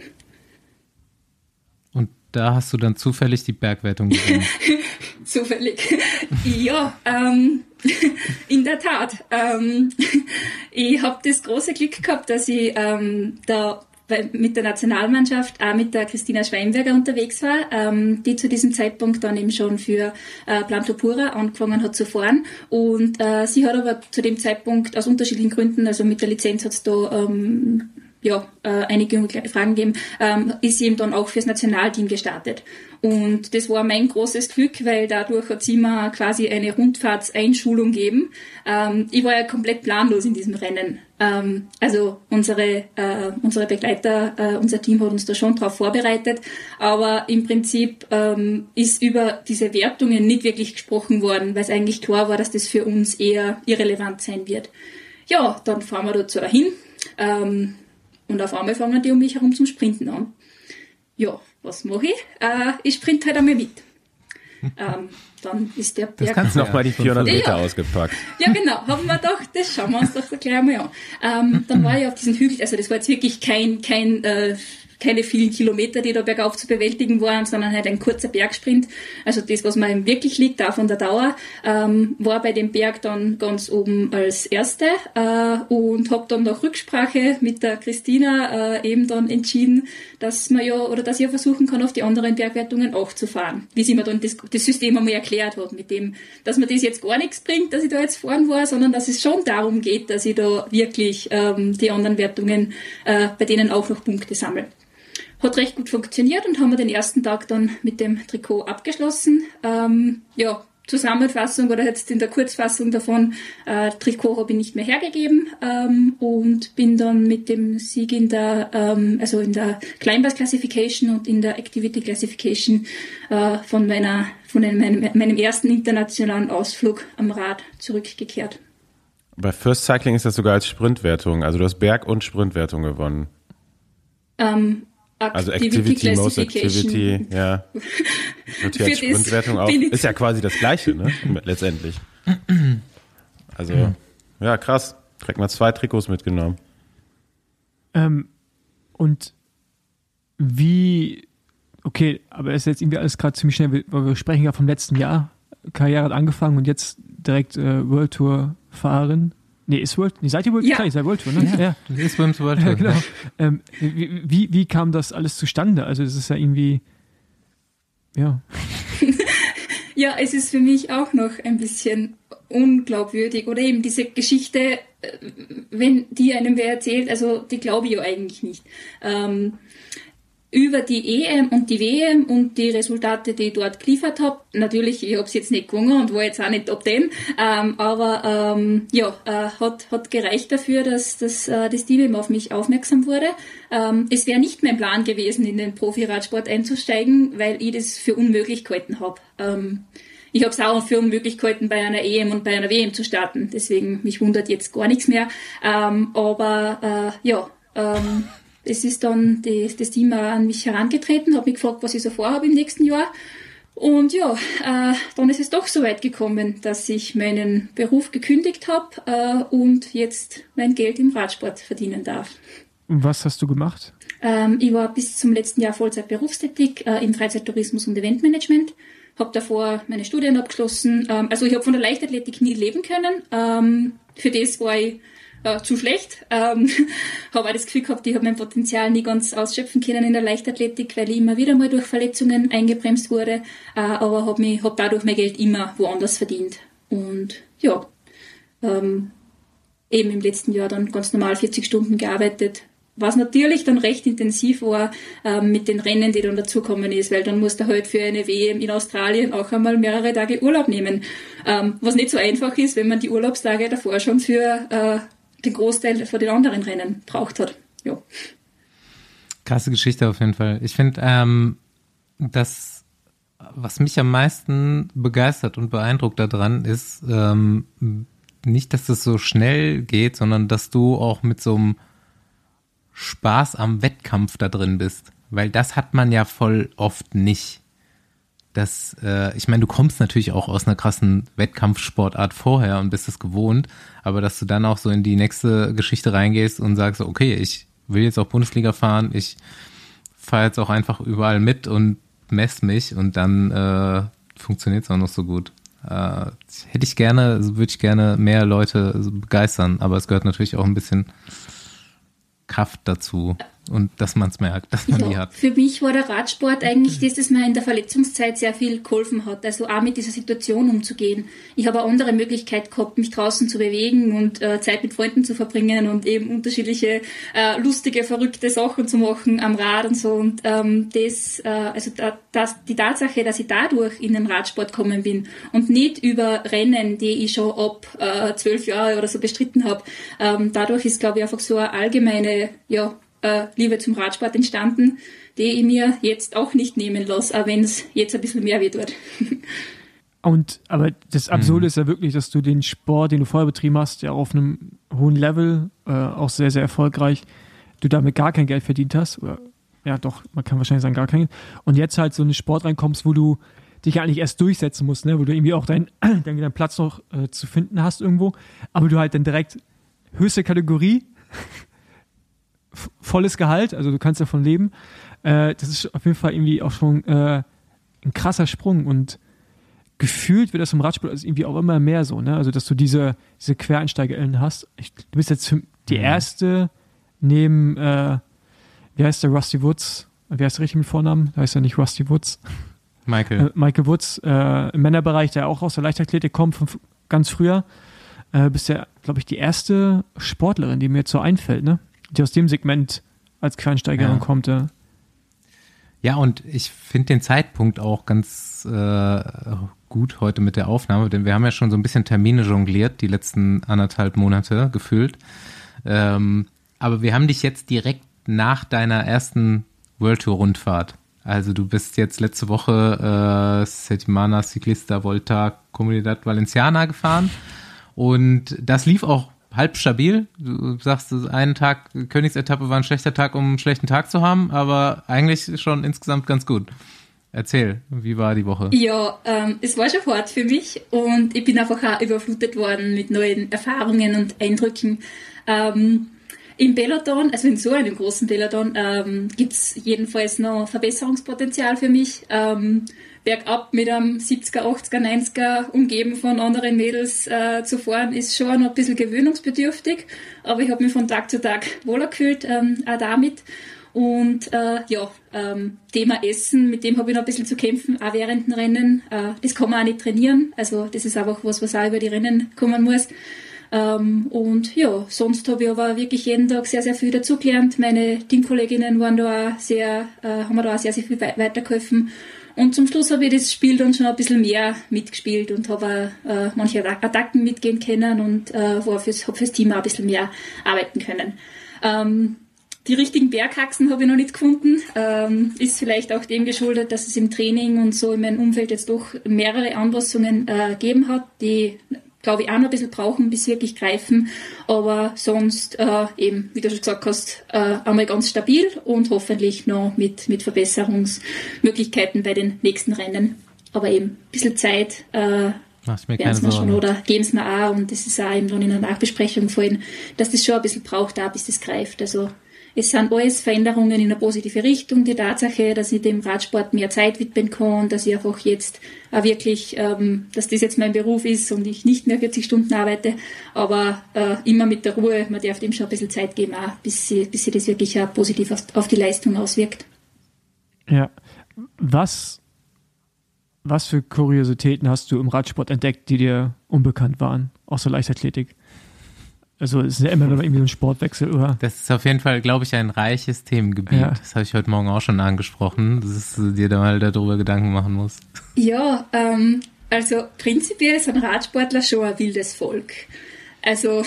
da hast du dann zufällig die Bergwertung gewonnen. zufällig. ja, ähm, in der Tat. Ähm, ich habe das große Glück gehabt, dass ich ähm, da mit der Nationalmannschaft auch mit der Christina Schweinberger unterwegs war, ähm, die zu diesem Zeitpunkt dann eben schon für äh, Planto Pura angefangen hat zu fahren. Und äh, sie hat aber zu dem Zeitpunkt aus unterschiedlichen Gründen, also mit der Lizenz hat es da ähm, ja, äh, einige Fragen geben, ähm, ist eben dann auch fürs Nationalteam gestartet. Und das war mein großes Glück, weil dadurch hat sie mir quasi eine Rundfahrtseinschulung gegeben. Ähm, ich war ja komplett planlos in diesem Rennen. Ähm, also unsere, äh, unsere Begleiter, äh, unser Team hat uns da schon darauf vorbereitet, aber im Prinzip ähm, ist über diese Wertungen nicht wirklich gesprochen worden, weil es eigentlich klar war, dass das für uns eher irrelevant sein wird. Ja, dann fahren wir dazu dahin. Ähm, und auf einmal fangen die um mich herum zum Sprinten an. Ja, was mache ich? Äh, ich sprinte halt einmal mit. Ähm, dann ist der Berg. Das kannst du nochmal die 400 Meter ja. ausgepackt. Ja, genau. Haben wir gedacht, das schauen wir uns doch gleich einmal an. Ähm, dann war ich auf diesem Hügel, also das war jetzt wirklich kein, kein äh, keine vielen Kilometer, die da bergauf zu bewältigen waren, sondern halt ein kurzer Bergsprint. Also das, was mir wirklich liegt, da von der Dauer, ähm, war bei dem Berg dann ganz oben als Erste äh, und habe dann nach Rücksprache mit der Christina äh, eben dann entschieden, dass man ja oder dass ich ja versuchen kann, auf die anderen Bergwertungen auch zu fahren. Wie sie mir dann das, das System einmal erklärt hat, mit dem, dass mir das jetzt gar nichts bringt, dass ich da jetzt fahren war, sondern dass es schon darum geht, dass ich da wirklich ähm, die anderen Wertungen äh, bei denen auch noch Punkte sammle. Hat recht gut funktioniert und haben wir den ersten Tag dann mit dem Trikot abgeschlossen. Ähm, ja, Zusammenfassung oder jetzt in der Kurzfassung davon, äh, Trikot habe ich nicht mehr hergegeben ähm, und bin dann mit dem Sieg in der, ähm, also in der Climbers Classification und in der Activity Classification äh, von meiner, von meinem, meinem ersten internationalen Ausflug am Rad zurückgekehrt. Bei First Cycling ist das sogar als Sprintwertung, also du hast Berg- und Sprintwertung gewonnen. Ähm, also Activity, Most Activity, ja. Wird hier als Sprintwertung auch. Ist ja quasi das Gleiche, ne? Letztendlich. Also, ja, krass. Direkt mal zwei Trikots mitgenommen. Ähm, und wie, okay, aber es ist jetzt irgendwie alles gerade ziemlich schnell, weil wir sprechen ja vom letzten Jahr. Karriere hat angefangen und jetzt direkt äh, World Tour fahren. Nee, ist World, nee, seid ihr World, ja. klar, ihr seid World Tour, ne? Ja, ja. du bist beim World Tour. Ja, genau. Ähm, wie, wie, wie kam das alles zustande? Also es ist ja irgendwie, ja. ja, es ist für mich auch noch ein bisschen unglaubwürdig oder eben diese Geschichte, äh, wenn die einem wer erzählt, also die glaube ich ja eigentlich nicht. Ähm, über die EM und die WM und die Resultate, die ich dort geliefert habe. Natürlich, ich habe es jetzt nicht gewonnen und war jetzt auch nicht Top 10, ähm, aber ähm, ja, äh, hat, hat gereicht dafür, dass, dass äh, das Team auf mich aufmerksam wurde. Ähm, es wäre nicht mein Plan gewesen, in den Profi-Radsport einzusteigen, weil ich das für unmöglich gehalten habe. Ähm, ich habe es auch für unmöglich gehalten, bei einer EM und bei einer WM zu starten. Deswegen, mich wundert jetzt gar nichts mehr. Ähm, aber äh, ja, ähm, es ist dann die, das Team an mich herangetreten, habe mich gefragt, was ich so vorhabe im nächsten Jahr. Und ja, äh, dann ist es doch so weit gekommen, dass ich meinen Beruf gekündigt habe äh, und jetzt mein Geld im Radsport verdienen darf. Was hast du gemacht? Ähm, ich war bis zum letzten Jahr Vollzeit berufstätig äh, im Freizeittourismus und Eventmanagement. Habe davor meine Studien abgeschlossen. Ähm, also ich habe von der Leichtathletik nie leben können. Ähm, für das war ich äh, zu schlecht. Ähm, habe auch das Gefühl gehabt, ich habe mein Potenzial nie ganz ausschöpfen können in der Leichtathletik, weil ich immer wieder mal durch Verletzungen eingebremst wurde, äh, aber habe hab dadurch mein Geld immer woanders verdient. Und ja, ähm, eben im letzten Jahr dann ganz normal 40 Stunden gearbeitet, was natürlich dann recht intensiv war ähm, mit den Rennen, die dann dazukommen ist, weil dann musste halt für eine WM in Australien auch einmal mehrere Tage Urlaub nehmen, ähm, was nicht so einfach ist, wenn man die Urlaubstage davor schon für äh, den Großteil von den anderen Rennen braucht hat. Ja. Krasse Geschichte auf jeden Fall. Ich finde, ähm, das, was mich am meisten begeistert und beeindruckt daran, ist ähm, nicht, dass das so schnell geht, sondern dass du auch mit so einem Spaß am Wettkampf da drin bist. Weil das hat man ja voll oft nicht. Das, äh, ich meine, du kommst natürlich auch aus einer krassen Wettkampfsportart vorher und bist es gewohnt, aber dass du dann auch so in die nächste Geschichte reingehst und sagst, okay, ich will jetzt auch Bundesliga fahren, ich fahre jetzt auch einfach überall mit und mess mich und dann äh, funktioniert es auch noch so gut. Äh, hätte ich gerne, würde ich gerne mehr Leute begeistern, aber es gehört natürlich auch ein bisschen Kraft dazu und dass man es merkt, dass man ja, die hat. Für mich war der Radsport eigentlich das, das mir in der Verletzungszeit sehr viel geholfen hat, also auch mit dieser Situation umzugehen. Ich habe eine andere Möglichkeit gehabt, mich draußen zu bewegen und äh, Zeit mit Freunden zu verbringen und eben unterschiedliche äh, lustige, verrückte Sachen zu machen am Rad und so. Und ähm, das, äh, also da, das, die Tatsache, dass ich dadurch in den Radsport gekommen bin und nicht über Rennen, die ich schon ab äh, zwölf Jahre oder so bestritten habe, ähm, dadurch ist, glaube ich, einfach so eine allgemeine, ja, äh, Liebe zum Radsport entstanden, die ich mir jetzt auch nicht nehmen lasse, auch wenn es jetzt ein bisschen mehr wird. Und aber das Absurde mhm. ist ja wirklich, dass du den Sport, den du vorher betrieben hast, ja auf einem hohen Level, äh, auch sehr, sehr erfolgreich, du damit gar kein Geld verdient hast. Oder, ja, doch, man kann wahrscheinlich sagen, gar kein Geld. Und jetzt halt so in den Sport reinkommst, wo du dich eigentlich erst durchsetzen musst, ne? wo du irgendwie auch deinen dein Platz noch äh, zu finden hast irgendwo, aber du halt dann direkt höchste Kategorie volles Gehalt, also du kannst davon leben. Äh, das ist auf jeden Fall irgendwie auch schon äh, ein krasser Sprung und gefühlt wird das im Radsport also irgendwie auch immer mehr so, ne? Also dass du diese, diese QuereinsteigerInnen hast. Ich, du bist jetzt die mhm. erste neben, äh, wie heißt der, Rusty Woods? Wie heißt der richtig mit Vornamen? Da heißt er nicht Rusty Woods. Michael. Äh, Michael Woods, äh, im Männerbereich, der auch aus der Leichtathletik kommt, von ganz früher. Äh, bist ja, glaube ich, die erste Sportlerin, die mir jetzt so einfällt, ne? Die aus dem Segment als Quereinsteigerin ja. kommt. Ja. ja, und ich finde den Zeitpunkt auch ganz äh, gut heute mit der Aufnahme, denn wir haben ja schon so ein bisschen Termine jongliert, die letzten anderthalb Monate gefühlt. Ähm, aber wir haben dich jetzt direkt nach deiner ersten World Tour Rundfahrt. Also du bist jetzt letzte Woche äh, Settimana Ciclista Volta Comunidad Valenciana gefahren und das lief auch halb stabil. Du sagst, einen Tag Königsetappe war ein schlechter Tag, um einen schlechten Tag zu haben, aber eigentlich schon insgesamt ganz gut. Erzähl, wie war die Woche? Ja, ähm, es war schon hart für mich und ich bin einfach auch überflutet worden mit neuen Erfahrungen und Eindrücken. Ähm, Im Peloton, also in so einem großen Peloton, ähm, gibt es jedenfalls noch Verbesserungspotenzial für mich. Ähm, bergab mit einem 70er, 80er, 90er umgeben von anderen Mädels äh, zu fahren, ist schon noch ein bisschen gewöhnungsbedürftig. Aber ich habe mich von Tag zu Tag wohler gefühlt, ähm, auch damit. Und äh, ja, ähm, Thema Essen, mit dem habe ich noch ein bisschen zu kämpfen, auch während dem Rennen. Äh, das kann man auch nicht trainieren. Also das ist einfach was, was auch über die Rennen kommen muss. Ähm, und ja, sonst habe ich aber wirklich jeden Tag sehr, sehr viel dazugelernt. Meine Teamkolleginnen waren da auch sehr, äh, haben mir da auch sehr, sehr viel weitergeholfen. Und zum Schluss habe ich das Spiel dann schon ein bisschen mehr mitgespielt und habe äh, manche Attacken mitgehen können und äh, war fürs, hab fürs Team auch ein bisschen mehr arbeiten können. Ähm, die richtigen Berghaxen habe ich noch nicht gefunden. Ähm, ist vielleicht auch dem geschuldet, dass es im Training und so in meinem Umfeld jetzt doch mehrere Anpassungen äh, gegeben hat, die glaube ich, auch noch ein bisschen brauchen, bis sie wirklich greifen. Aber sonst äh, eben, wie du schon gesagt hast, äh, einmal ganz stabil und hoffentlich noch mit, mit Verbesserungsmöglichkeiten bei den nächsten Rennen. Aber eben ein bisschen Zeit äh, mir keine schon oder geben es mir auch und das ist auch eben dann in der Nachbesprechung vorhin, dass das schon ein bisschen braucht, da bis das greift. Also es sind alles Veränderungen in eine positive Richtung. Die Tatsache, dass ich dem Radsport mehr Zeit widmen kann, dass ich einfach jetzt auch wirklich, ähm, dass das jetzt mein Beruf ist und ich nicht mehr 40 Stunden arbeite, aber äh, immer mit der Ruhe. Man darf dem schon ein bisschen Zeit geben, auch, bis sie, bis sie das wirklich auch positiv auf, auf die Leistung auswirkt. Ja. Was, was für Kuriositäten hast du im Radsport entdeckt, die dir unbekannt waren, außer Leichtathletik? Also es ist ja immer noch irgendwie so ein Sportwechsel, oder? Das ist auf jeden Fall, glaube ich, ein reiches Themengebiet. Ja. Das habe ich heute Morgen auch schon angesprochen, dass du dir da mal darüber Gedanken machen musst. Ja, ähm, also prinzipiell ist ein Radsportler schon ein wildes Volk. Also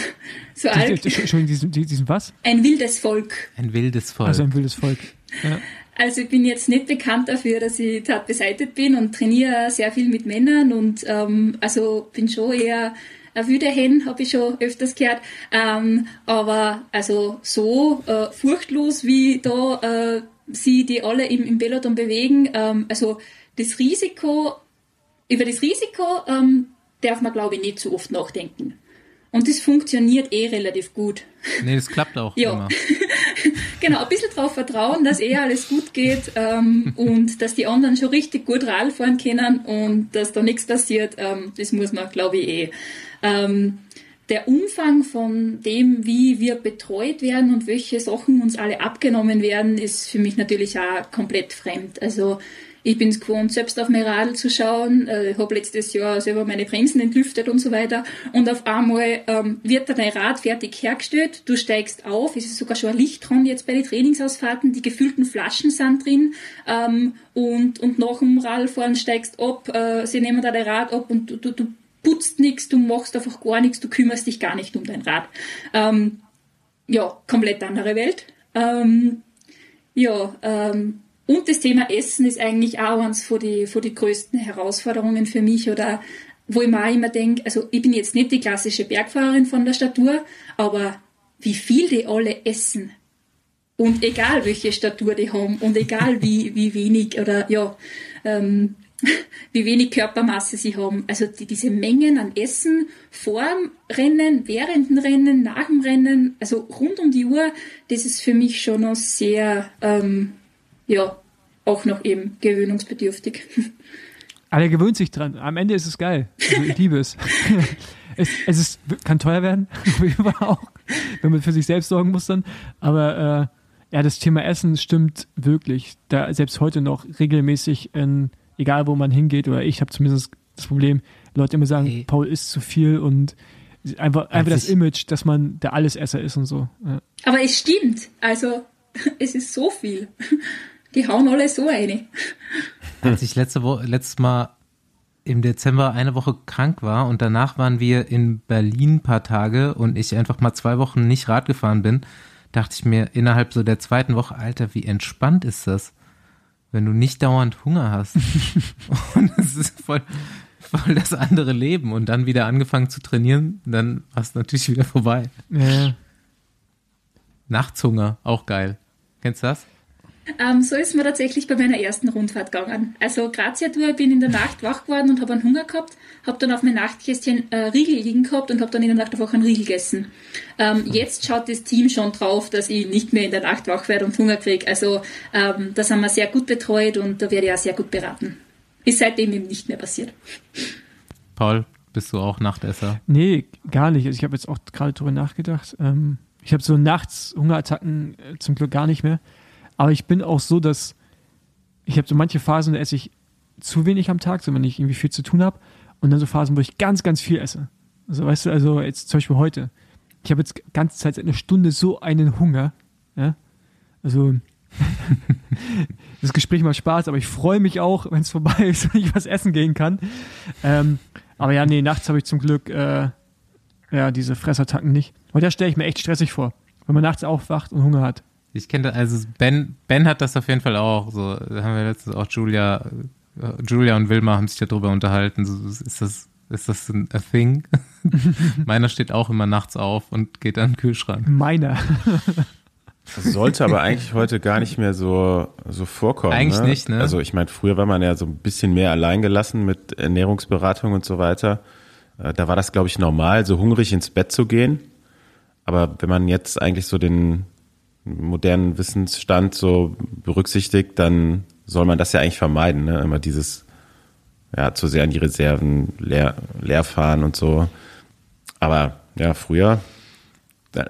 so alt. Entschuldigung, diesen, diesen was? Ein wildes Volk. Ein wildes Volk. Also ein wildes Volk. Ja. Also ich bin jetzt nicht bekannt dafür, dass ich zart beseitigt bin und trainiere sehr viel mit Männern und ähm, also bin schon eher ein wilder Hen, habe ich schon öfters gehört. Ähm, aber also so äh, furchtlos, wie da äh, sie die alle im, im Peloton bewegen, ähm, also das Risiko, über das Risiko ähm, darf man, glaube ich, nicht so oft nachdenken. Und das funktioniert eh relativ gut. Nee, das klappt auch ja. immer. genau, ein bisschen darauf vertrauen, dass eh alles gut geht ähm, und dass die anderen schon richtig gut Rad fahren können und dass da nichts passiert, ähm, das muss man, glaube ich, eh. Ähm, der Umfang von dem, wie wir betreut werden und welche Sachen uns alle abgenommen werden, ist für mich natürlich auch komplett fremd. Also ich bin es gewohnt, selbst auf mein Radl zu schauen. Äh, ich habe letztes Jahr selber meine Bremsen entlüftet und so weiter. Und auf einmal ähm, wird da dein Rad fertig hergestellt. Du steigst auf. Es ist sogar schon ein Licht dran jetzt bei den Trainingsausfahrten. Die gefüllten Flaschen sind drin. Ähm, und, und nach dem Radfahren steigst ab. Äh, sie nehmen da dein Rad ab und du, du, du putzt nichts, du machst einfach gar nichts, du kümmerst dich gar nicht um dein Rad. Ähm, ja, komplett andere Welt. Ähm, ja, ähm, und das Thema Essen ist eigentlich auch eines von die, von die größten Herausforderungen für mich oder wo ich mir auch immer denke, also ich bin jetzt nicht die klassische Bergfahrerin von der Statur, aber wie viel die alle essen. Und egal welche Statur die haben und egal wie, wie wenig oder ja, ähm, wie wenig Körpermasse sie haben. Also die, diese Mengen an Essen vor dem Rennen, während dem Rennen, nach dem Rennen, also rund um die Uhr, das ist für mich schon noch sehr, ähm, ja, auch noch eben gewöhnungsbedürftig. Alle gewöhnt sich dran. Am Ende ist es geil. Also ich liebe es. es, es ist, kann teuer werden, auch, wenn man für sich selbst sorgen muss dann. Aber äh, ja, das Thema Essen stimmt wirklich. Da selbst heute noch regelmäßig in egal wo man hingeht, oder ich habe zumindest das Problem, Leute immer sagen, hey. Paul isst zu viel und einfach, einfach das Image, dass man der Allesesser ist und so. Ja. Aber es stimmt. Also, es ist so viel. Die hauen alle so eine. Als ich letzte Woche, letztes Mal im Dezember eine Woche krank war und danach waren wir in Berlin ein paar Tage und ich einfach mal zwei Wochen nicht Rad gefahren bin, dachte ich mir innerhalb so der zweiten Woche, Alter, wie entspannt ist das? Wenn du nicht dauernd Hunger hast. und es ist voll, voll das andere Leben. Und dann wieder angefangen zu trainieren, dann war es natürlich wieder vorbei. Ja. Nachtshunger, auch geil. Kennst du das? Ähm, so ist mir tatsächlich bei meiner ersten Rundfahrt gegangen. Also Grazia-Tour, ich bin in der Nacht wach geworden und habe einen Hunger gehabt, habe dann auf mein Nachtkästchen äh, Riegel liegen gehabt und habe dann in der Nacht einfach einen Riegel gegessen. Ähm, jetzt schaut das Team schon drauf, dass ich nicht mehr in der Nacht wach werde und Hunger kriege. Also ähm, da sind wir sehr gut betreut und da werde ich auch sehr gut beraten. Ist seitdem eben nicht mehr passiert. Paul, bist du auch Nachtesser? Nee, gar nicht. Also ich habe jetzt auch gerade drüber nachgedacht. Ähm, ich habe so nachts Hungerattacken äh, zum Glück gar nicht mehr. Aber ich bin auch so, dass ich habe so manche Phasen, da esse ich zu wenig am Tag, so wenn ich irgendwie viel zu tun habe. Und dann so Phasen, wo ich ganz, ganz viel esse. Also weißt du, also jetzt zum Beispiel heute. Ich habe jetzt ganze Zeit seit einer Stunde so einen Hunger. Ja? Also das Gespräch macht Spaß, aber ich freue mich auch, wenn es vorbei ist und ich was essen gehen kann. Ähm, aber ja, nee, nachts habe ich zum Glück äh, ja diese Fressattacken nicht. Und da stelle ich mir echt stressig vor, wenn man nachts aufwacht und Hunger hat. Ich kenne also Ben, Ben hat das auf jeden Fall auch. So da haben wir letztens auch Julia, Julia und Wilma haben sich darüber unterhalten. So, ist das ist das ein a thing? Meiner steht auch immer nachts auf und geht an den Kühlschrank. Meiner. Das sollte aber eigentlich heute gar nicht mehr so, so vorkommen. Eigentlich ne? nicht, ne? Also ich meine, früher war man ja so ein bisschen mehr alleingelassen mit Ernährungsberatung und so weiter. Äh, da war das, glaube ich, normal, so hungrig ins Bett zu gehen. Aber wenn man jetzt eigentlich so den modernen Wissensstand so berücksichtigt, dann soll man das ja eigentlich vermeiden, ne? Immer dieses, ja, zu sehr an die Reserven leer, leer fahren und so. Aber ja, früher, da,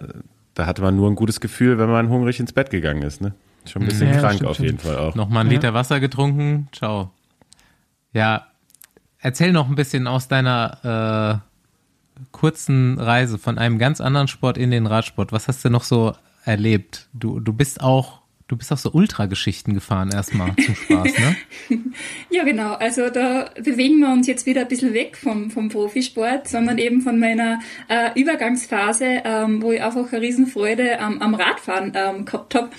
da hatte man nur ein gutes Gefühl, wenn man hungrig ins Bett gegangen ist, ne? Schon ein bisschen Ja, krank stimmt, auf stimmt. jeden Fall auch. Nochmal einen Ja. Liter Wasser getrunken. Ciao. Ja, erzähl noch ein bisschen aus deiner äh, kurzen Reise von einem ganz anderen Sport in den Radsport. Was hast du noch so erlebt? Du, du bist auch, du bist auch so Ultrageschichten gefahren erstmal zum Spaß, ne? Ja, genau. Also da bewegen wir uns jetzt wieder ein bisschen weg vom, vom Profisport, sondern eben von meiner äh, Übergangsphase, ähm, wo ich einfach eine Riesenfreude am, am Radfahren ähm, gehabt habe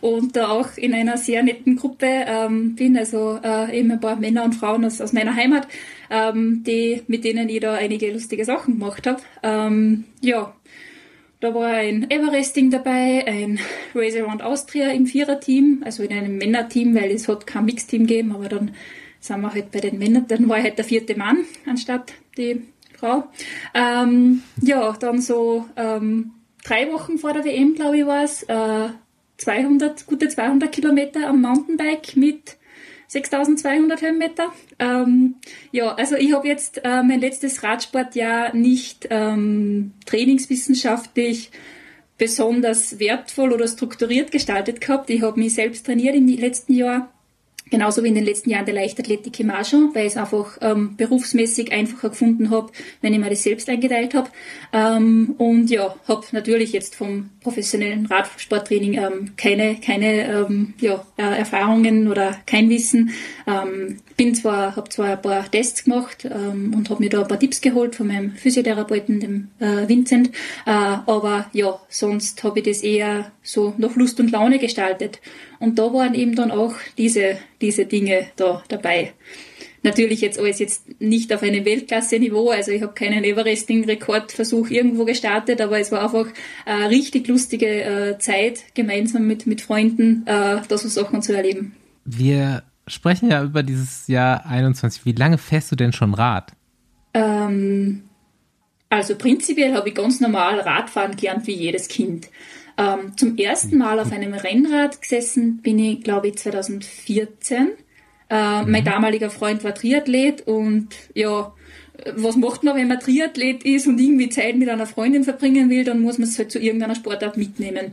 und da auch in einer sehr netten Gruppe ähm, bin, also äh, eben ein paar Männer und Frauen aus, aus meiner Heimat, ähm, die, mit denen ich da einige lustige Sachen gemacht habe. Ähm, ja, da war ein Everesting dabei, ein Race Around Austria im Viererteam, also in einem Männerteam, weil es hat kein Mixteam gegeben, aber dann sind wir halt bei den Männern, dann war halt der vierte Mann anstatt die Frau. Ähm, ja, dann so ähm, drei Wochen vor der WM, glaube ich, war es, äh, 200, gute 200 Kilometer am Mountainbike mit 6200 Höhenmeter. Ähm, ja, also ich habe jetzt äh, mein letztes Radsportjahr nicht ähm, trainingswissenschaftlich besonders wertvoll oder strukturiert gestaltet gehabt. Ich habe mich selbst trainiert im letzten Jahr, genauso wie in den letzten Jahren der Leichtathletik im schon, weil ich es einfach ähm, berufsmäßig einfacher gefunden habe, wenn ich mir das selbst eingeteilt habe. Ähm, und ja, habe natürlich jetzt vom professionellen Radsporttraining ähm, keine, keine ähm, ja, äh, Erfahrungen oder kein Wissen. Bin zwar, habe zwar ein paar Tests gemacht ähm, und habe mir da ein paar Tipps geholt von meinem Physiotherapeuten, dem äh, Vincent, äh, aber ja, sonst habe ich das eher so nach Lust und Laune gestaltet. Und da waren eben dann auch diese, diese Dinge da dabei. Natürlich jetzt alles jetzt nicht auf einem Weltklasse-Niveau, also ich habe keinen Everesting-Rekordversuch irgendwo gestartet, aber es war einfach eine richtig lustige äh, Zeit, gemeinsam mit, mit Freunden äh, da so Sachen zu erleben. Wir sprechen ja über dieses Jahr 21. Wie lange fährst du denn schon Rad? Ähm, also prinzipiell habe ich ganz normal Radfahren gelernt wie jedes Kind. Ähm, zum ersten Mal auf einem Rennrad gesessen bin ich, glaube ich, 2014. Äh, Mein damaliger Freund war Triathlet und ja, was macht man, wenn man Triathlet ist und irgendwie Zeit mit einer Freundin verbringen will, dann muss man es halt zu irgendeiner Sportart mitnehmen.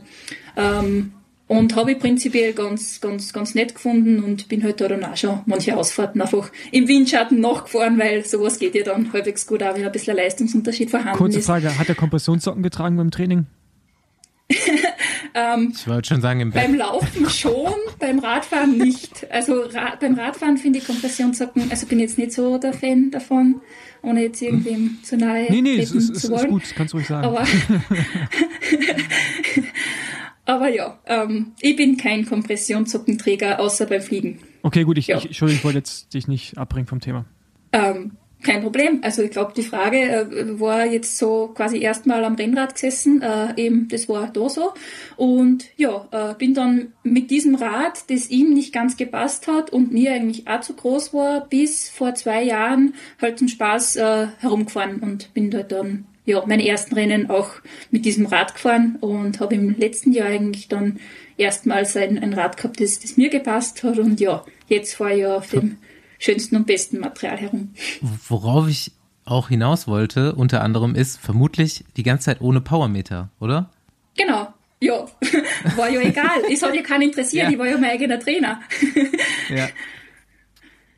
Ähm, und habe ich prinzipiell ganz, ganz, ganz nett gefunden und bin halt da dann auch schon manche Ausfahrten einfach im Windschatten nachgefahren, weil sowas geht ja dann halbwegs gut, auch wenn ein bisschen ein Leistungsunterschied vorhanden Kurze ist. Frage, hat er Kompressionssocken getragen beim Training? Ich wollte schon sagen, im Bett. Beim Laufen schon, beim Radfahren nicht. Also Ra beim Radfahren finde ich Kompressionssocken, also bin jetzt nicht so der Fan davon, ohne jetzt irgendwem zu nahe Nee, nee, es ist, zu ist, ist wollen. gut, das kannst du ruhig sagen. Aber, aber ja, ähm, ich bin kein Kompressionssockenträger, außer beim Fliegen. okay, gut, ich, Ja. ich, Entschuldigung, ich wollte jetzt dich nicht abbringen vom Thema. Ähm, kein Problem. Also ich glaube, die Frage äh, war jetzt so quasi erstmal am Rennrad gesessen, äh, eben das war da so. Und ja, äh, bin dann mit diesem Rad, das ihm nicht ganz gepasst hat und mir eigentlich auch zu groß war, bis vor zwei Jahren halt zum Spaß äh, herumgefahren und bin dort dann ja meine ersten Rennen auch mit diesem Rad gefahren und habe im letzten Jahr eigentlich dann erstmals ein, ein Rad gehabt, das, das mir gepasst hat und ja, jetzt fahre ich ja auf dem schönsten und besten Material herum. Worauf ich auch hinaus wollte, unter anderem ist vermutlich die ganze Zeit ohne Powermeter, oder? Genau. Ja, war ja egal. Es hat ja keinen interessiert, ja. ich war ja mein eigener Trainer. ja.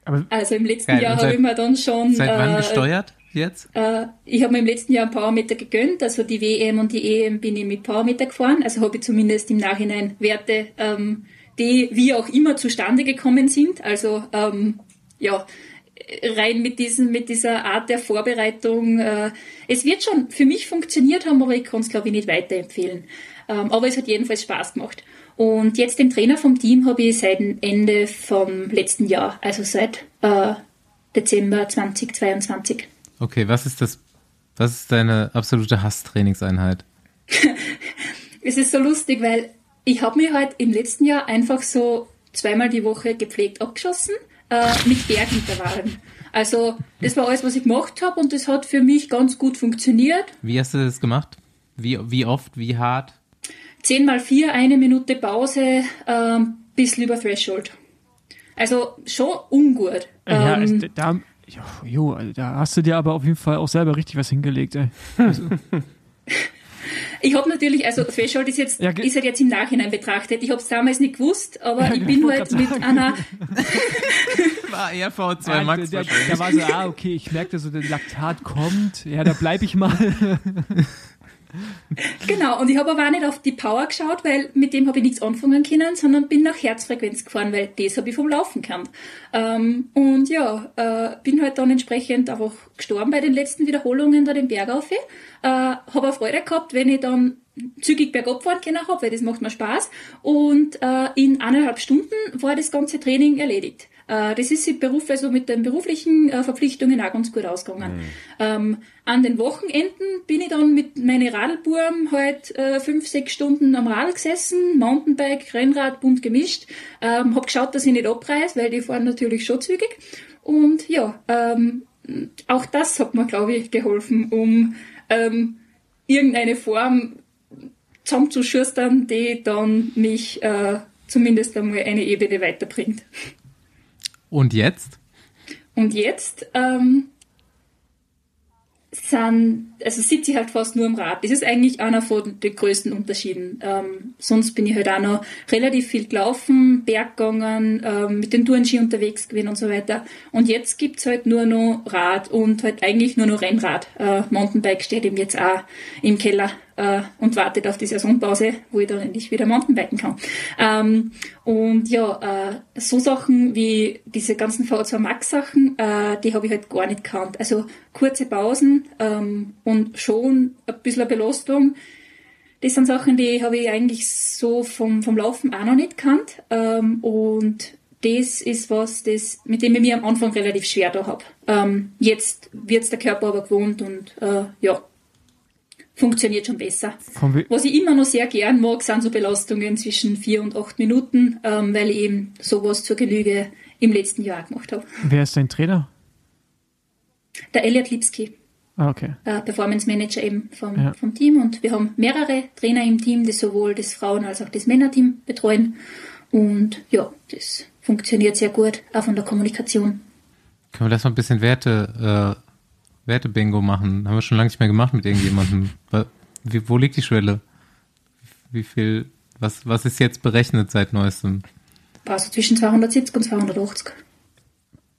Aber also im letzten Jahr habe ich mir dann schon. Seit wann äh, gesteuert jetzt? Äh, ich habe mir im letzten Jahr einen Powermeter gegönnt, also die WM und die EM bin ich mit Powermeter gefahren, also habe ich zumindest im Nachhinein Werte, ähm, die wie auch immer zustande gekommen sind. Also ähm, ja, rein mit diesem, mit dieser Art der Vorbereitung. Äh, es wird schon für mich funktioniert haben, aber ich kann es glaube ich nicht weiterempfehlen. Ähm, aber es hat jedenfalls Spaß gemacht. Und jetzt den Trainer vom Team habe ich seit Ende vom letzten Jahr, also seit äh, Dezember 2022. Okay, was ist das? Was ist deine absolute Hasstrainingseinheit? es ist so lustig, weil ich habe mir halt im letzten Jahr einfach so zweimal die Woche gepflegt abgeschossen äh, mit Bergintervallen. Also das war alles, was ich gemacht habe und das hat für mich ganz gut funktioniert. Wie hast du das gemacht? Wie, wie oft, wie hart? 10 mal 4, eine Minute Pause, ähm, bis über Threshold. Also schon ungut. Ja, ähm, da, jo, da hast du dir aber auf jeden Fall auch selber richtig was hingelegt. Ey. Also. Ich habe natürlich, also Threshold ist jetzt, ja, ist halt jetzt im Nachhinein betrachtet. Ich habe es damals nicht gewusst, aber ja, ich bin halt mit einer. war eher V2 Max. Der, der, der war so, ah, okay, ich merke, so der Laktat kommt. Ja, da bleibe ich mal. Genau, und ich habe aber auch nicht auf die Power geschaut, weil mit dem habe ich nichts anfangen können, sondern bin nach Herzfrequenz gefahren, weil das habe ich vom Laufen gekannt. Ähm, und ja, äh, bin halt dann entsprechend einfach gestorben bei den letzten Wiederholungen da den Berg auf. Äh, habe auch Freude gehabt, wenn ich dann zügig bergab fahren können habe, weil das macht mir Spaß. Und äh, in eineinhalb Stunden war das ganze Training erledigt. Äh, das ist im Beruf, also mit den beruflichen äh, Verpflichtungen auch ganz gut ausgegangen. Mhm. Ähm, an den Wochenenden bin ich dann mit meinen Radlburm halt äh, fünf, sechs Stunden am Radl gesessen, Mountainbike, Rennrad, bunt gemischt, ähm, hab geschaut, dass ich nicht abreiß, weil die fahren natürlich schon zügig. Und ja, ähm, auch das hat mir, glaube ich, geholfen, um ähm, irgendeine Form zusammenzuschustern, die dann mich äh, zumindest einmal eine Ebene weiterbringt. Und jetzt? Und jetzt ähm, sind, also sitze ich halt fast nur am Rad. Das ist eigentlich einer von den größten Unterschieden. Ähm, sonst bin ich halt auch noch relativ viel gelaufen, Berggegangen, ähm, mit den Tourenski unterwegs gewesen und so weiter. Und jetzt gibt's halt nur noch Rad und halt eigentlich nur noch Rennrad. Äh, Mountainbike steht eben jetzt auch im Keller äh, und wartet auf die Saisonpause, wo ich dann endlich wieder Mountainbiken kann. Ähm, und ja, äh, so Sachen wie diese ganzen V2 Max Sachen, äh, die habe ich halt gar nicht gekannt. Also kurze Pausen ähm, und schon ein bisschen Belastung. Das sind Sachen, die habe ich eigentlich so vom, vom Laufen auch noch nicht gekannt. Ähm, und das ist was, das, mit dem ich mir am Anfang relativ schwer da habe. Ähm, jetzt wird's der Körper aber gewohnt und äh, ja, funktioniert schon besser. Was ich immer noch sehr gern mag, sind so Belastungen zwischen vier und acht Minuten, ähm, weil ich eben sowas zur Genüge im letzten Jahr gemacht habe. Wer ist dein Trainer? Der Elliot Lipski. Ah, okay. Äh, Performance Manager eben vom, ja. vom Team. Und wir haben mehrere Trainer im Team, die sowohl das Frauen- als auch das Männerteam betreuen. Und ja, das funktioniert sehr gut, auch von der Kommunikation. Können wir das mal ein bisschen Werte äh, Werte-Bingo machen. Haben wir schon lange nicht mehr gemacht mit irgendjemandem. Wie, wo liegt die Schwelle? Wie viel, was, was ist jetzt berechnet seit neuestem? Also zwischen 270 und 280.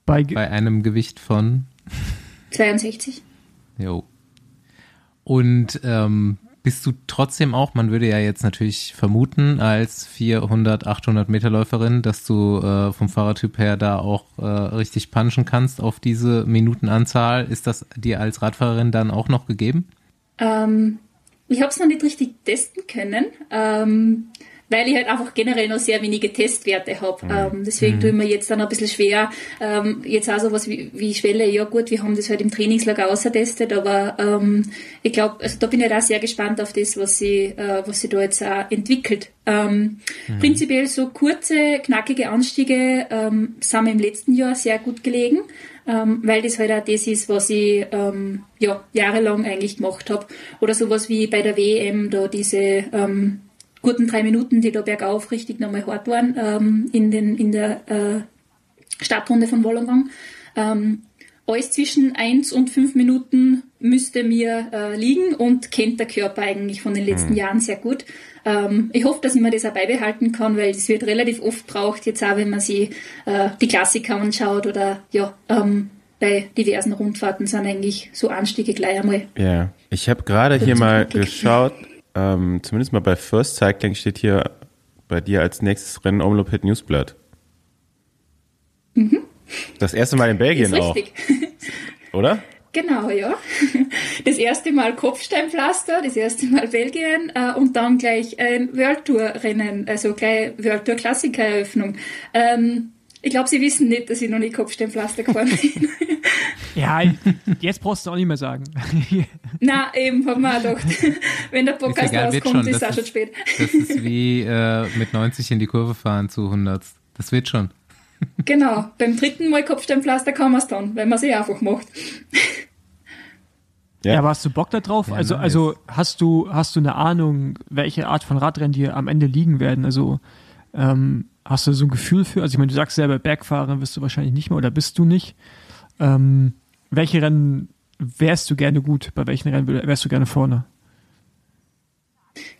Bei, Bei einem Gewicht von? 62. Jo. Und ähm, bist du trotzdem auch, man würde ja jetzt natürlich vermuten, als 400, 800 Meter Läuferin, dass du äh, vom Fahrertyp her da auch äh, richtig punchen kannst auf diese Minutenanzahl. Ist das dir als Radfahrerin dann auch noch gegeben? Ähm, ich habe es noch nicht richtig testen können. Ähm, weil ich halt einfach generell noch sehr wenige Testwerte habe. Mhm. Ähm, deswegen mhm. tue ich mir jetzt dann ein bisschen schwer. Ähm, jetzt auch sowas wie, wie Schwelle, ja gut, wir haben das halt im Trainingslager ausgetestet, aber ähm, ich glaube, also da bin ich halt auch sehr gespannt auf das, was sie, äh, was sie da jetzt auch entwickelt. Ähm, mhm. Prinzipiell so kurze, knackige Anstiege ähm, sind mir im letzten Jahr sehr gut gelegen, ähm, weil das halt auch das ist, was ich ähm, ja, jahrelang eigentlich gemacht habe. Oder sowas wie bei der WM, da diese ähm, guten drei Minuten, die da bergauf richtig nochmal hart waren, ähm, in, den, in der äh, Startrunde von Wollongong. Ähm, alles zwischen eins und fünf Minuten müsste mir äh, liegen und kennt der Körper eigentlich von den letzten mhm. Jahren sehr gut. Ähm, ich hoffe, dass ich mir das auch beibehalten kann, weil es wird relativ oft braucht, jetzt auch wenn man sich äh, die Klassiker anschaut oder ja, ähm, bei diversen Rundfahrten sind eigentlich so Anstiege gleich einmal. Ja, ich habe gerade hier mal geschaut, ähm, zumindest mal bei First Cycling steht hier bei dir als nächstes Rennen Omloop Hit Newsblatt. Mhm. Das erste Mal in Belgien ist auch. Oder? Genau, ja. Das erste Mal Kopfsteinpflaster, das erste Mal Belgien äh, und dann gleich ein World Tour Rennen, also gleich World Tour Klassiker Eröffnung. Ähm, ich glaube, Sie wissen nicht, dass ich noch nie Kopfsteinpflaster gefahren bin. Ja, jetzt brauchst du auch nicht mehr sagen. Na, eben, hab mir auch gedacht, wenn der Podcast rauskommt, ist es auch schon spät. Das ist wie äh, mit 90 in die Kurve fahren zu 100. Das wird schon. Genau, beim dritten Mal Kopfsteinpflaster kann man es dann, weil man es eh einfach macht. Ja. ja, aber hast du Bock da drauf? Ja, also, nice. also hast du, hast du eine Ahnung, welche Art von Radrennen dir am Ende liegen werden? Also, ähm, Hast du so ein Gefühl für? Also ich meine, du sagst selber, Bergfahrer wirst du wahrscheinlich nicht mehr oder bist du nicht. Ähm, welche Rennen wärst du gerne gut? Bei welchen Rennen wärst du gerne vorne?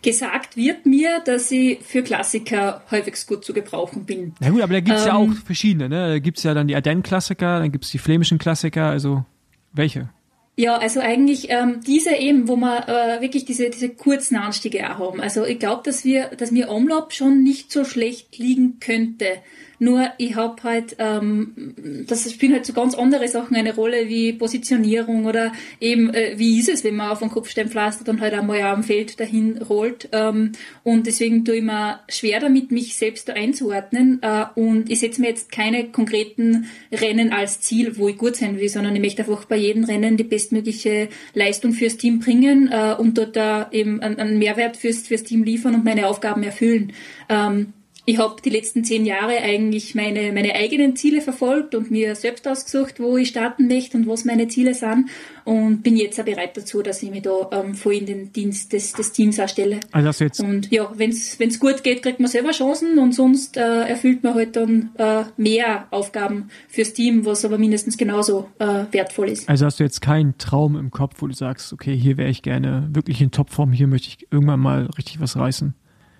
Gesagt wird mir, dass ich für Klassiker halbwegs gut zu gebrauchen bin. Na gut, aber da gibt es ähm, ja auch verschiedene. Ne? Da gibt es ja dann die Ardennen-Klassiker, dann gibt es die flämischen Klassiker. Also welche? Ja, also eigentlich ähm, diese eben, wo wir äh, wirklich diese, diese kurzen Anstiege auch haben. Also ich glaube, dass wir, dass mir Omlop schon nicht so schlecht liegen könnte. Nur ich habe halt, ähm, das spielen halt so ganz andere Sachen eine Rolle wie Positionierung oder eben, äh, wie ist es, wenn man auf einen Kopfsteinpflaster dann halt einmal am Feld dahin rollt. Ähm, und deswegen tue ich mir schwer damit, mich selbst da einzuordnen. Äh, und ich setze mir jetzt keine konkreten Rennen als Ziel, wo ich gut sein will, sondern ich möchte einfach bei jedem Rennen die bestmögliche Leistung fürs Team bringen äh, und dort da eben einen, einen Mehrwert fürs, fürs Team liefern und meine Aufgaben erfüllen. Ähm, ich habe die letzten zehn Jahre eigentlich meine, meine eigenen Ziele verfolgt und mir selbst ausgesucht, wo ich starten möchte und was meine Ziele sind und bin jetzt auch bereit dazu, dass ich mich da ähm, voll in den Dienst des, des Teams erstelle. Also hast du jetzt und ja, wenn es gut geht, kriegt man selber Chancen und sonst äh, erfüllt man halt dann äh, mehr Aufgaben fürs Team, was aber mindestens genauso äh, wertvoll ist. Also hast du jetzt keinen Traum im Kopf, wo du sagst, okay, hier wäre ich gerne wirklich in Topform, hier möchte ich irgendwann mal richtig was reißen?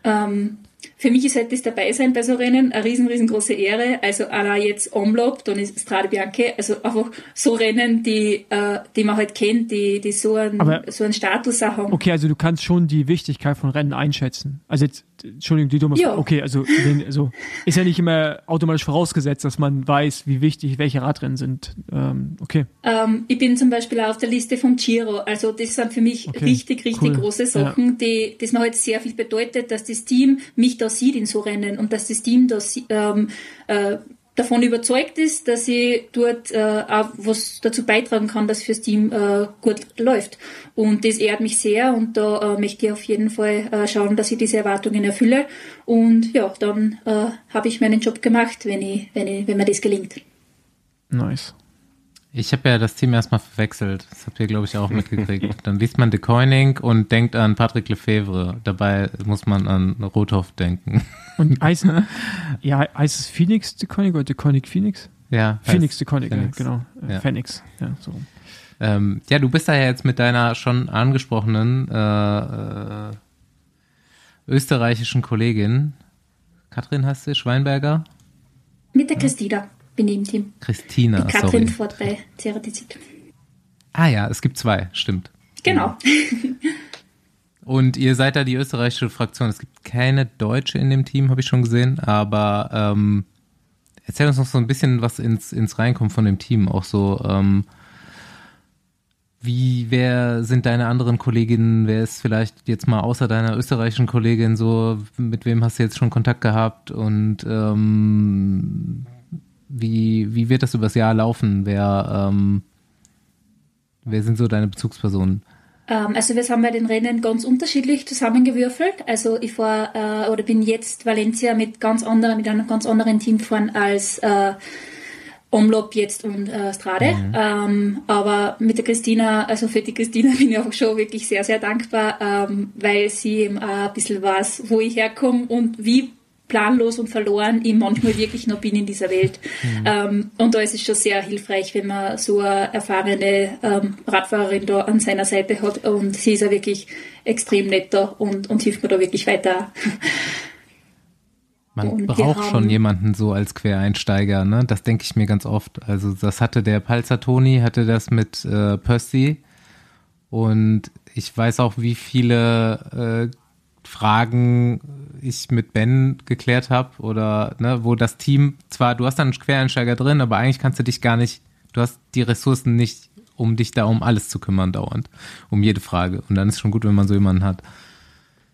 Ähm, für mich ist halt das Dabeisein bei so Rennen eine riesen, riesengroße Ehre. Also Anna jetzt Omloop, dann ist Strade Bianche, also einfach so Rennen, die, äh, die man halt kennt, die, die so, einen, Aber, so einen Status haben. Okay, also du kannst schon die Wichtigkeit von Rennen einschätzen. Also jetzt, Entschuldigung, die dumme Frage. Ja. Okay, also, den, also ist ja nicht immer automatisch vorausgesetzt, dass man weiß, wie wichtig welche Radrennen sind. Ähm, okay. Ähm, ich bin zum Beispiel auf der Liste vom Giro. Also das sind für mich okay. richtig, richtig cool. große Sachen, ja. die, das mir halt sehr viel bedeutet, dass das Team mich da sieht in so Rennen und dass das Team da ähm, äh, davon überzeugt ist, dass ich dort äh, auch was dazu beitragen kann, dass fürs Team äh, gut läuft. Und das ehrt mich sehr und da äh, möchte ich auf jeden Fall äh, schauen, dass ich diese Erwartungen erfülle. Und ja, dann äh, habe ich meinen Job gemacht, wenn, ich, wenn, ich, wenn mir das gelingt. Nice. Ich habe ja das Team erstmal verwechselt. Das habt ihr, glaube ich, auch mitgekriegt. Dann liest man De Koenig und denkt an Patrick Lefebvre. Dabei muss man an Rothoff denken. Und heißt, ja, heißt es Phoenix De Koenig oder De Koenig Phoenix? Ja. Phoenix De Koenig, genau. Äh, ja. Phoenix, ja, so. Ähm, ja, du bist da ja jetzt mit deiner schon angesprochenen äh, äh, österreichischen Kollegin. Katrin heißt sie, Schweinberger? Mit der Christina bin ich im Team. Christina, Mit Katrin sorry. fort bei Ceratizid. Ah ja, es gibt zwei, stimmt. Genau. Und ihr seid da die österreichische Fraktion. Es gibt keine Deutsche in dem Team, habe ich schon gesehen. Aber ähm, erzähl uns noch so ein bisschen, was ins, ins Reinkommt von dem Team. Auch so, ähm, wie, wer sind deine anderen Kolleginnen? Wer ist vielleicht jetzt mal außer deiner österreichischen Kollegin so, mit wem hast du jetzt schon Kontakt gehabt? Und ähm, wie, wie wird das übers Jahr laufen? Wer, ähm, wer sind so deine Bezugspersonen? Ähm, also wir haben bei den Rennen ganz unterschiedlich zusammengewürfelt. Also ich war äh, oder bin jetzt Valencia mit ganz anderen, mit einem ganz anderen Team gefahren als äh, Omlop jetzt und äh, Strade. Mhm. Ähm, aber mit der Christina, also für die Christina bin ich auch schon wirklich sehr, sehr dankbar, ähm, weil sie eben auch ein bisschen weiß, wo ich herkomme und wie planlos und verloren ich manchmal wirklich noch bin in dieser Welt. Mhm. Ähm, und da ist es schon sehr hilfreich, wenn man so eine erfahrene ähm, Radfahrerin da an seiner Seite hat und sie ist ja wirklich extrem netter und, und hilft mir da wirklich weiter. Man und braucht schon jemanden so als Quereinsteiger, ne? Das denke ich mir ganz oft. Also das hatte der Palzer Toni, hatte das mit äh, Percy und ich weiß auch, wie viele äh, Fragen ich mit Ben geklärt habe oder ne, wo das Team zwar, du hast dann einen Quereinsteiger drin, aber eigentlich kannst du dich gar nicht, du hast die Ressourcen nicht, um dich da um alles zu kümmern dauernd, um jede Frage. Und dann ist schon gut, wenn man so jemanden hat.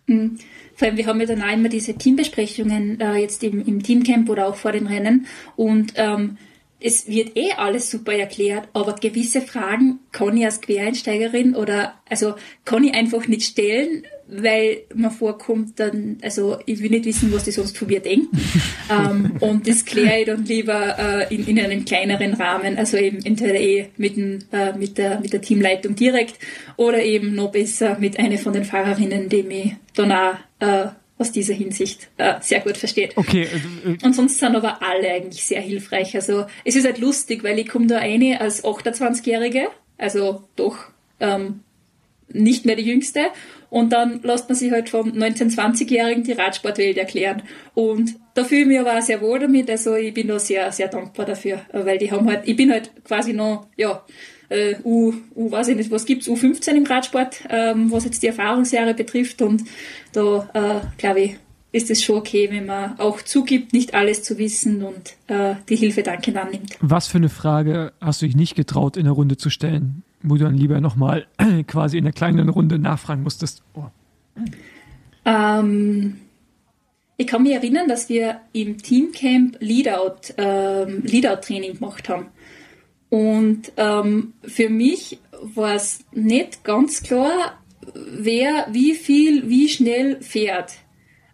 Mhm. Vor allem, wir haben ja dann auch immer diese Teambesprechungen äh, jetzt im, im Teamcamp oder auch vor den Rennen und ähm, es wird eh alles super erklärt, aber gewisse Fragen kann ich als Quereinsteigerin oder also kann ich einfach nicht stellen, weil man vorkommt dann, also ich will nicht wissen, was die sonst von mir denken. ähm, und das kläre ich dann lieber äh, in, in einem kleineren Rahmen, also eben entweder eh mit, dem, äh, mit, der, mit der Teamleitung direkt oder eben noch besser mit einer von den Fahrerinnen, die mich dann auch äh, aus dieser Hinsicht äh, sehr gut versteht. Okay. Also, äh, und sonst sind aber alle eigentlich sehr hilfreich. Also es ist halt lustig, weil ich komme da eine als 28-Jährige, also doch ähm, nicht mehr die Jüngste. Und dann lässt man sich halt vom 19-, 20-Jährigen die Radsportwelt erklären. Und da fühle ich mich aber auch sehr wohl damit. Also ich bin da sehr, sehr dankbar dafür, weil die haben halt, ich bin halt quasi noch, ja, äh, U, U, weiß ich nicht, was gibt's, U15 im Radsport, ähm, was jetzt die Erfahrungsjahre betrifft. Und da, äh, glaube ich, ist es schon okay, wenn man auch zugibt, nicht alles zu wissen und äh, die Hilfe dankend annimmt. Was für eine Frage hast du dich nicht getraut, in der Runde zu stellen, wo du dann lieber nochmal quasi in der kleinen Runde nachfragen musstest? Oh. Ähm, ich kann mich erinnern, dass wir im Teamcamp Leadout, ähm, Leadout-Training gemacht haben. Und ähm, für mich war es nicht ganz klar, wer wie viel, wie schnell fährt.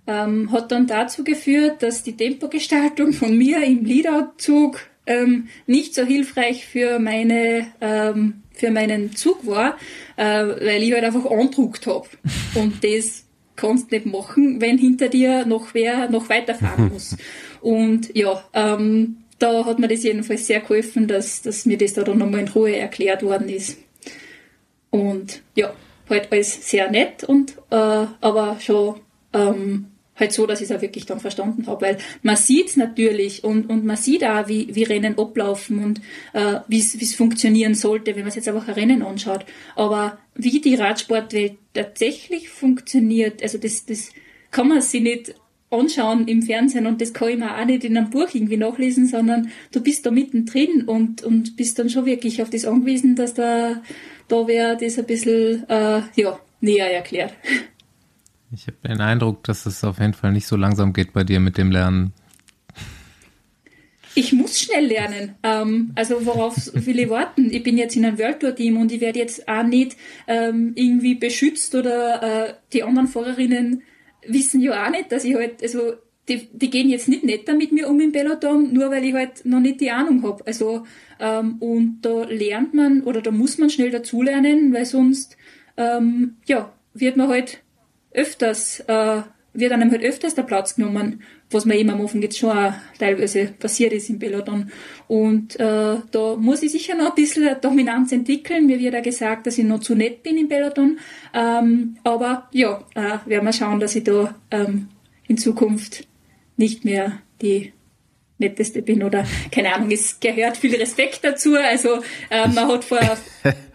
Ähm, hat dann dazu geführt, dass die Tempogestaltung von mir im Leadout-Zug ähm, nicht so hilfreich für meine ähm, für meinen Zug war, äh, weil ich halt einfach andruckt habe. Und das kannst du nicht machen, wenn hinter dir noch wer noch weiterfahren muss. Und ja, ähm, da hat mir das jedenfalls sehr geholfen, dass, dass mir das da dann nochmal in Ruhe erklärt worden ist. Und ja, halt alles sehr nett und äh, aber schon ähm, halt so, dass ich es auch wirklich dann verstanden habe, weil man sieht natürlich und, und man sieht auch, wie, wie Rennen ablaufen und äh, wie es funktionieren sollte, wenn man sich jetzt einfach ein Rennen anschaut. Aber wie die Radsportwelt tatsächlich funktioniert, also das, das kann man sich nicht anschauen im Fernsehen und das kann ich mir auch nicht in einem Buch irgendwie nachlesen, sondern du bist da mittendrin und, und bist dann schon wirklich auf das angewiesen, dass da, da wer das ein bisschen äh, ja, näher erklärt. Ich habe den Eindruck, dass es auf jeden Fall nicht so langsam geht bei dir mit dem Lernen. Ich muss schnell lernen. Ähm, also worauf will ich warten? Ich bin jetzt in einem World Tour Team und ich werde jetzt auch nicht ähm, irgendwie beschützt oder äh, die anderen Fahrerinnen wissen ja auch nicht, dass ich halt, also die, die gehen jetzt nicht netter mit mir um im Peloton, nur weil ich halt noch nicht die Ahnung habe. Also ähm, und da lernt man oder da muss man schnell dazulernen, weil sonst ähm, ja wird man halt öfters, äh, wird einem halt öfters der Platz genommen, was mir eben am Ofen jetzt schon auch teilweise passiert ist im Peloton. Und äh, da muss ich sicher noch ein bisschen Dominanz entwickeln. Mir wird ja gesagt, dass ich noch zu nett bin im Peloton. Ähm, aber ja, äh, werden wir schauen, dass ich da ähm, in Zukunft nicht mehr die netteste bin oder keine Ahnung, es gehört viel Respekt dazu. Also äh, man hat vor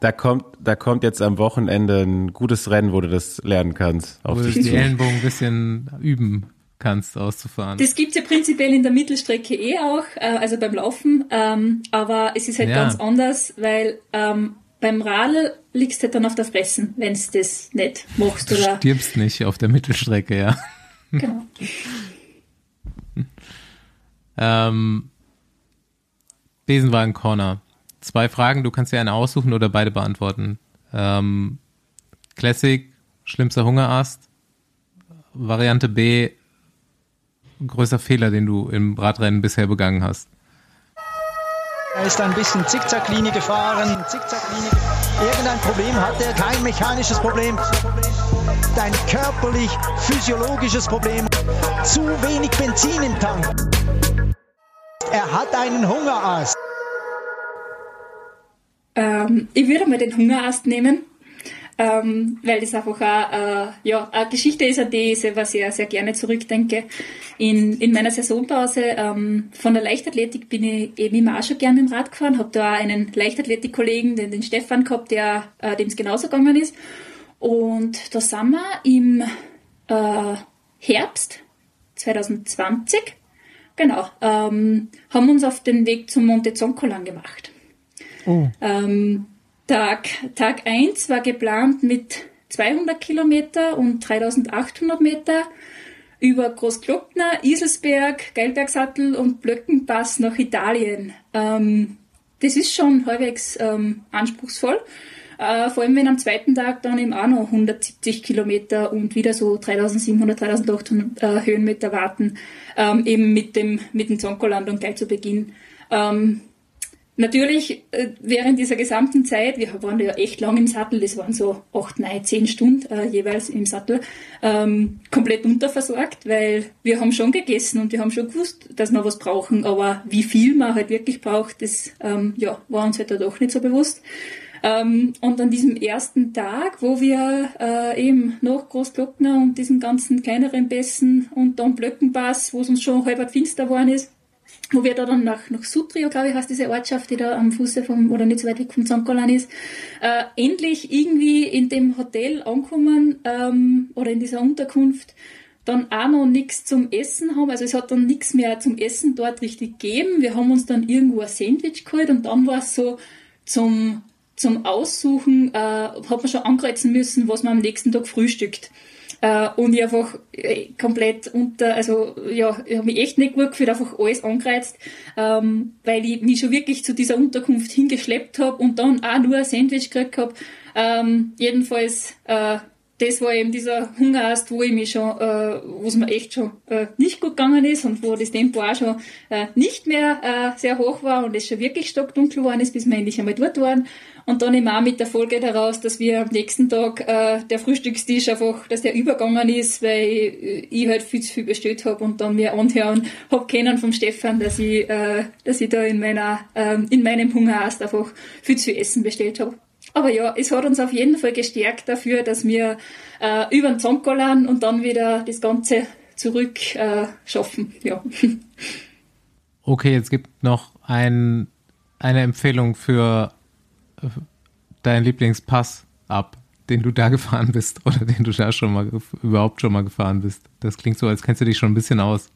da kommt, da kommt jetzt am Wochenende ein gutes Rennen, wo du das lernen kannst. Auf wo du die Ellenbogen ein bisschen üben kannst, auszufahren. Das gibt's ja prinzipiell in der Mittelstrecke eh auch, äh, also beim Laufen, ähm, aber es ist halt ja. ganz anders, weil ähm, beim Radl liegst du dann auf der Fressen, wenn du das nicht machst. Du oder stirbst nicht auf der Mittelstrecke, ja. Genau. ähm, Besenwagen Corner. Zwei Fragen, du kannst dir eine aussuchen oder beide beantworten. Ähm, Classic, schlimmster Hungerast. Variante B, größter Fehler, den du im Radrennen bisher begangen hast. Er ist ein bisschen Zickzacklinie gefahren. Zickzacklinie. Irgendein Problem hat er, kein mechanisches Problem. Ein körperlich, physiologisches Problem. Zu wenig Benzin im Tank. Er hat einen Hungerast. Ähm, ich würde mal den Hungerast nehmen, ähm, weil das einfach auch, äh, ja, eine Geschichte ist, an die ich selber sehr, sehr gerne zurückdenke. In, in meiner Saisonpause ähm, von der Leichtathletik bin ich eben immer auch schon gerne im Rad gefahren, habe da auch einen Leichtathletikkollegen, den, den Stefan gehabt, äh, dem es genauso gegangen ist. Und da sind wir im äh, Herbst 2020, genau, ähm, haben uns auf den Weg zum Monte Zoncolan gemacht. Oh. Ähm, Tag, Tag 1 war geplant mit 200 Kilometer und 3800 Meter über Großglockner, Iselsberg, Geilbergsattel und Blöckenpass nach Italien. Ähm, das ist schon halbwegs ähm, anspruchsvoll. Äh, vor allem, wenn am zweiten Tag dann eben auch noch 170 Kilometer und wieder so 3700, 3800 äh, Höhenmeter warten, ähm, eben mit dem, mit dem Zonkolandung gleich zu Beginn. Ähm, Natürlich, äh, während dieser gesamten Zeit, wir waren ja echt lang im Sattel, das waren so acht, neun, zehn Stunden äh, jeweils im Sattel, ähm, komplett unterversorgt, weil wir haben schon gegessen und wir haben schon gewusst, dass wir was brauchen, aber wie viel man halt wirklich braucht, das ähm, ja, war uns halt doch nicht so bewusst. Ähm, und an diesem ersten Tag, wo wir äh, eben nach Großglockner und diesen ganzen kleineren Bässen und dann Blöckenpass, wo es uns schon halb finster geworden ist, wo wir da dann nach, nach Sutrio, glaube ich, heißt diese Ortschaft, die da am Fuße vom, oder nicht so weit weg vom St. Golan ist, äh, endlich irgendwie in dem Hotel ankommen ähm, oder in dieser Unterkunft dann auch noch nichts zum Essen haben. Also es hat dann nichts mehr zum Essen dort richtig gegeben. Wir haben uns dann irgendwo ein Sandwich geholt und dann war es so zum, zum Aussuchen, äh, hat man schon ankreuzen müssen, was man am nächsten Tag frühstückt. Äh, und ich einfach äh, komplett unter, also ja, ich habe mich echt nicht gut gefühlt, einfach alles angereizt, ähm, weil ich mich schon wirklich zu dieser Unterkunft hingeschleppt habe und dann auch nur ein Sandwich gekriegt habe. Ähm, jedenfalls, äh, das war eben dieser Hungerast, wo ich mich schon, äh, wo es mir echt schon äh, nicht gut gegangen ist und wo das Tempo auch schon äh, nicht mehr äh, sehr hoch war und es schon wirklich stockdunkel geworden ist, bis wir endlich einmal dort waren. Und dann eben auch mit der Folge daraus, dass wir am nächsten Tag äh, der Frühstückstisch einfach, dass der übergangen ist, weil ich, ich halt viel zu viel bestellt habe und dann mir anhören hab kennen vom Stefan, dass ich, äh, dass ich da in meiner, äh, in meinem Hungerast einfach viel zu viel Essen bestellt habe. Aber ja, es hat uns auf jeden Fall gestärkt dafür, dass wir äh, über den Zonkolan und dann wieder das Ganze zurück äh, schaffen. Ja. Okay, jetzt gibt noch ein, eine Empfehlung für deinen Lieblingspass ab, den du da gefahren bist oder den du da schon mal überhaupt schon mal gefahren bist. Das klingt so, als kennst du dich schon ein bisschen aus.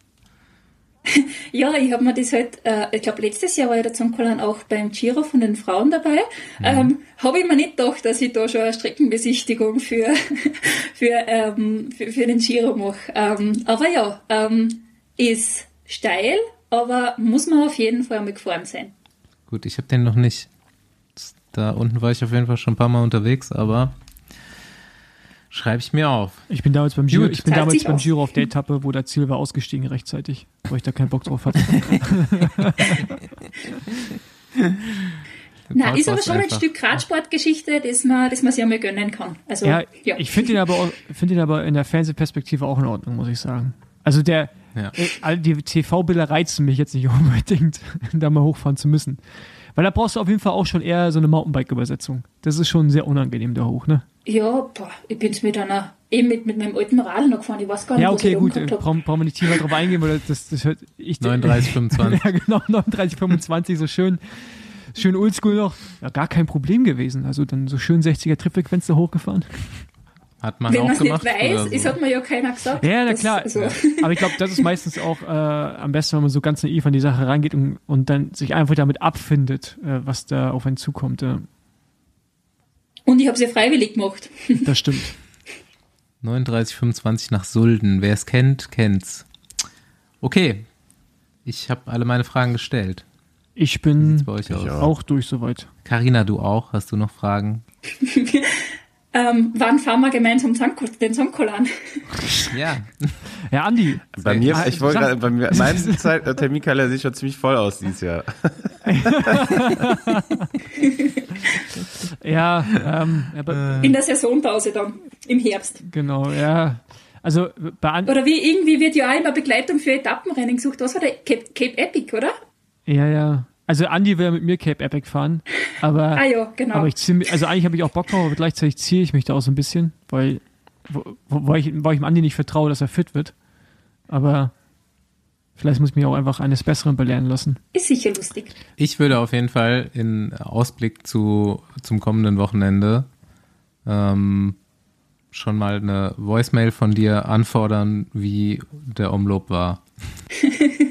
Ja, ich habe mir das halt, äh, ich glaube letztes Jahr war ja der Zonkolan auch beim Giro von den Frauen dabei. Mhm. Ähm, habe ich mir nicht gedacht, dass ich da schon eine Streckenbesichtigung für, für, ähm, für, für, den Giro mache. Ähm, aber ja, ähm, ist steil, aber muss man auf jeden Fall einmal gefahren sein. Gut, ich habe den noch nicht. Da unten war ich auf jeden Fall schon ein paar Mal unterwegs, aber schreibe ich mir auf. Ich bin damals beim Giro, ich bin damals beim Giro auf der Etappe, wo der Ziel war ausgestiegen rechtzeitig, weil ich da keinen Bock drauf hatte. Na, ist aber schon ein Stück Radsportgeschichte, das man, das man sich einmal gönnen kann. Also, ja, ja. ich finde ihn aber, finde ihn aber in der Fernsehperspektive auch in Ordnung, muss ich sagen. Also der, ja. Äh, die TV-Bilder reizen mich jetzt nicht unbedingt, da mal hochfahren zu müssen. Weil da brauchst du auf jeden Fall auch schon eher so eine Mountainbike-Übersetzung. Das ist schon sehr unangenehm da hoch, ne? Ja, boah, ich bin es mit einer, eben mit, mit meinem alten Radl noch gefahren. Ich weiß gar nicht, Ja, okay, gut, brauchen, brauchen wir nicht tiefer drauf eingehen, weil das, das hört ich. 39, 25. ja, genau, 39, 25, so schön, schön oldschool noch. Ja, gar kein Problem gewesen. Also dann so schön 60er Trittfrequenz da hochgefahren. Hat man Wenn auch gemacht. Wenn man nicht weiß, so. es hat mir ja keiner gesagt. Ja, na klar. Also. Aber ich glaube, das ist meistens auch äh, am besten, wenn man so ganz naiv an die Sache rangeht und, und dann sich einfach damit abfindet, äh, was da auf einen zukommt. Äh. Und ich habe sie ja freiwillig gemacht. Das stimmt. 39,25 nach Sulden. Wer es kennt, kennt's. Okay. Ich habe alle meine Fragen gestellt. Ich bin bei euch aus? auch durch soweit. Carina, du auch? Hast du noch Fragen? Ähm, wann fahren wir gemeinsam den Zonkol an? Ja. Ja, Andi. Bei mir, Ah, ich wollte gerade, bei mir, mein Zeit, äh, Terminkalender sieht schon ziemlich voll aus dieses Jahr. Ja, ähm, ja, bei, In der Saisonpause dann, im Herbst. genau, ja. Also bei Andi, Oder wie irgendwie wird ja auch immer Begleitung für Etappenrennen gesucht. Was war der? Cape, Cape Epic, oder? ja, ja. Also Andi will ja mit mir Cape Epic fahren, aber Ah ja, genau. aber ich ziehe, also eigentlich habe ich auch Bock drauf, aber gleichzeitig ziehe ich mich da auch so ein bisschen, weil wo, wo, wo ich, wo ich dem Andi nicht vertraue, dass er fit wird. Aber vielleicht muss ich mich auch einfach eines Besseren belehren lassen. Ist sicher lustig. Ich würde auf jeden Fall in Ausblick zu, zum kommenden Wochenende ähm, schon mal eine Voicemail von dir anfordern, wie der Umlob war.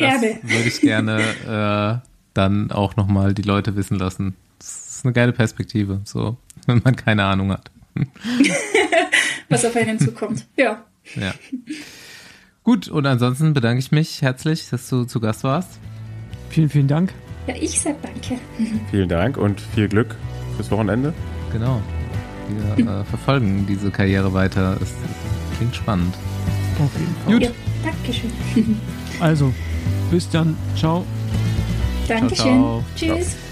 Gerne. Das würde ich gerne äh, dann auch nochmal die Leute wissen lassen. Das ist eine geile Perspektive, so, wenn man keine Ahnung hat. was auf einen zukommt. Ja. Ja. Gut, und ansonsten bedanke ich mich herzlich, dass du zu Gast warst. Vielen, vielen Dank. Ja, ich sag danke. Vielen Dank und viel Glück fürs Wochenende. Genau. Wir äh, verfolgen diese Karriere weiter. Es klingt spannend. Auf jeden Fall. Gut, Ja, Dankeschön. also bis dann. Ciao. Dankeschön. ciao. Tschüss.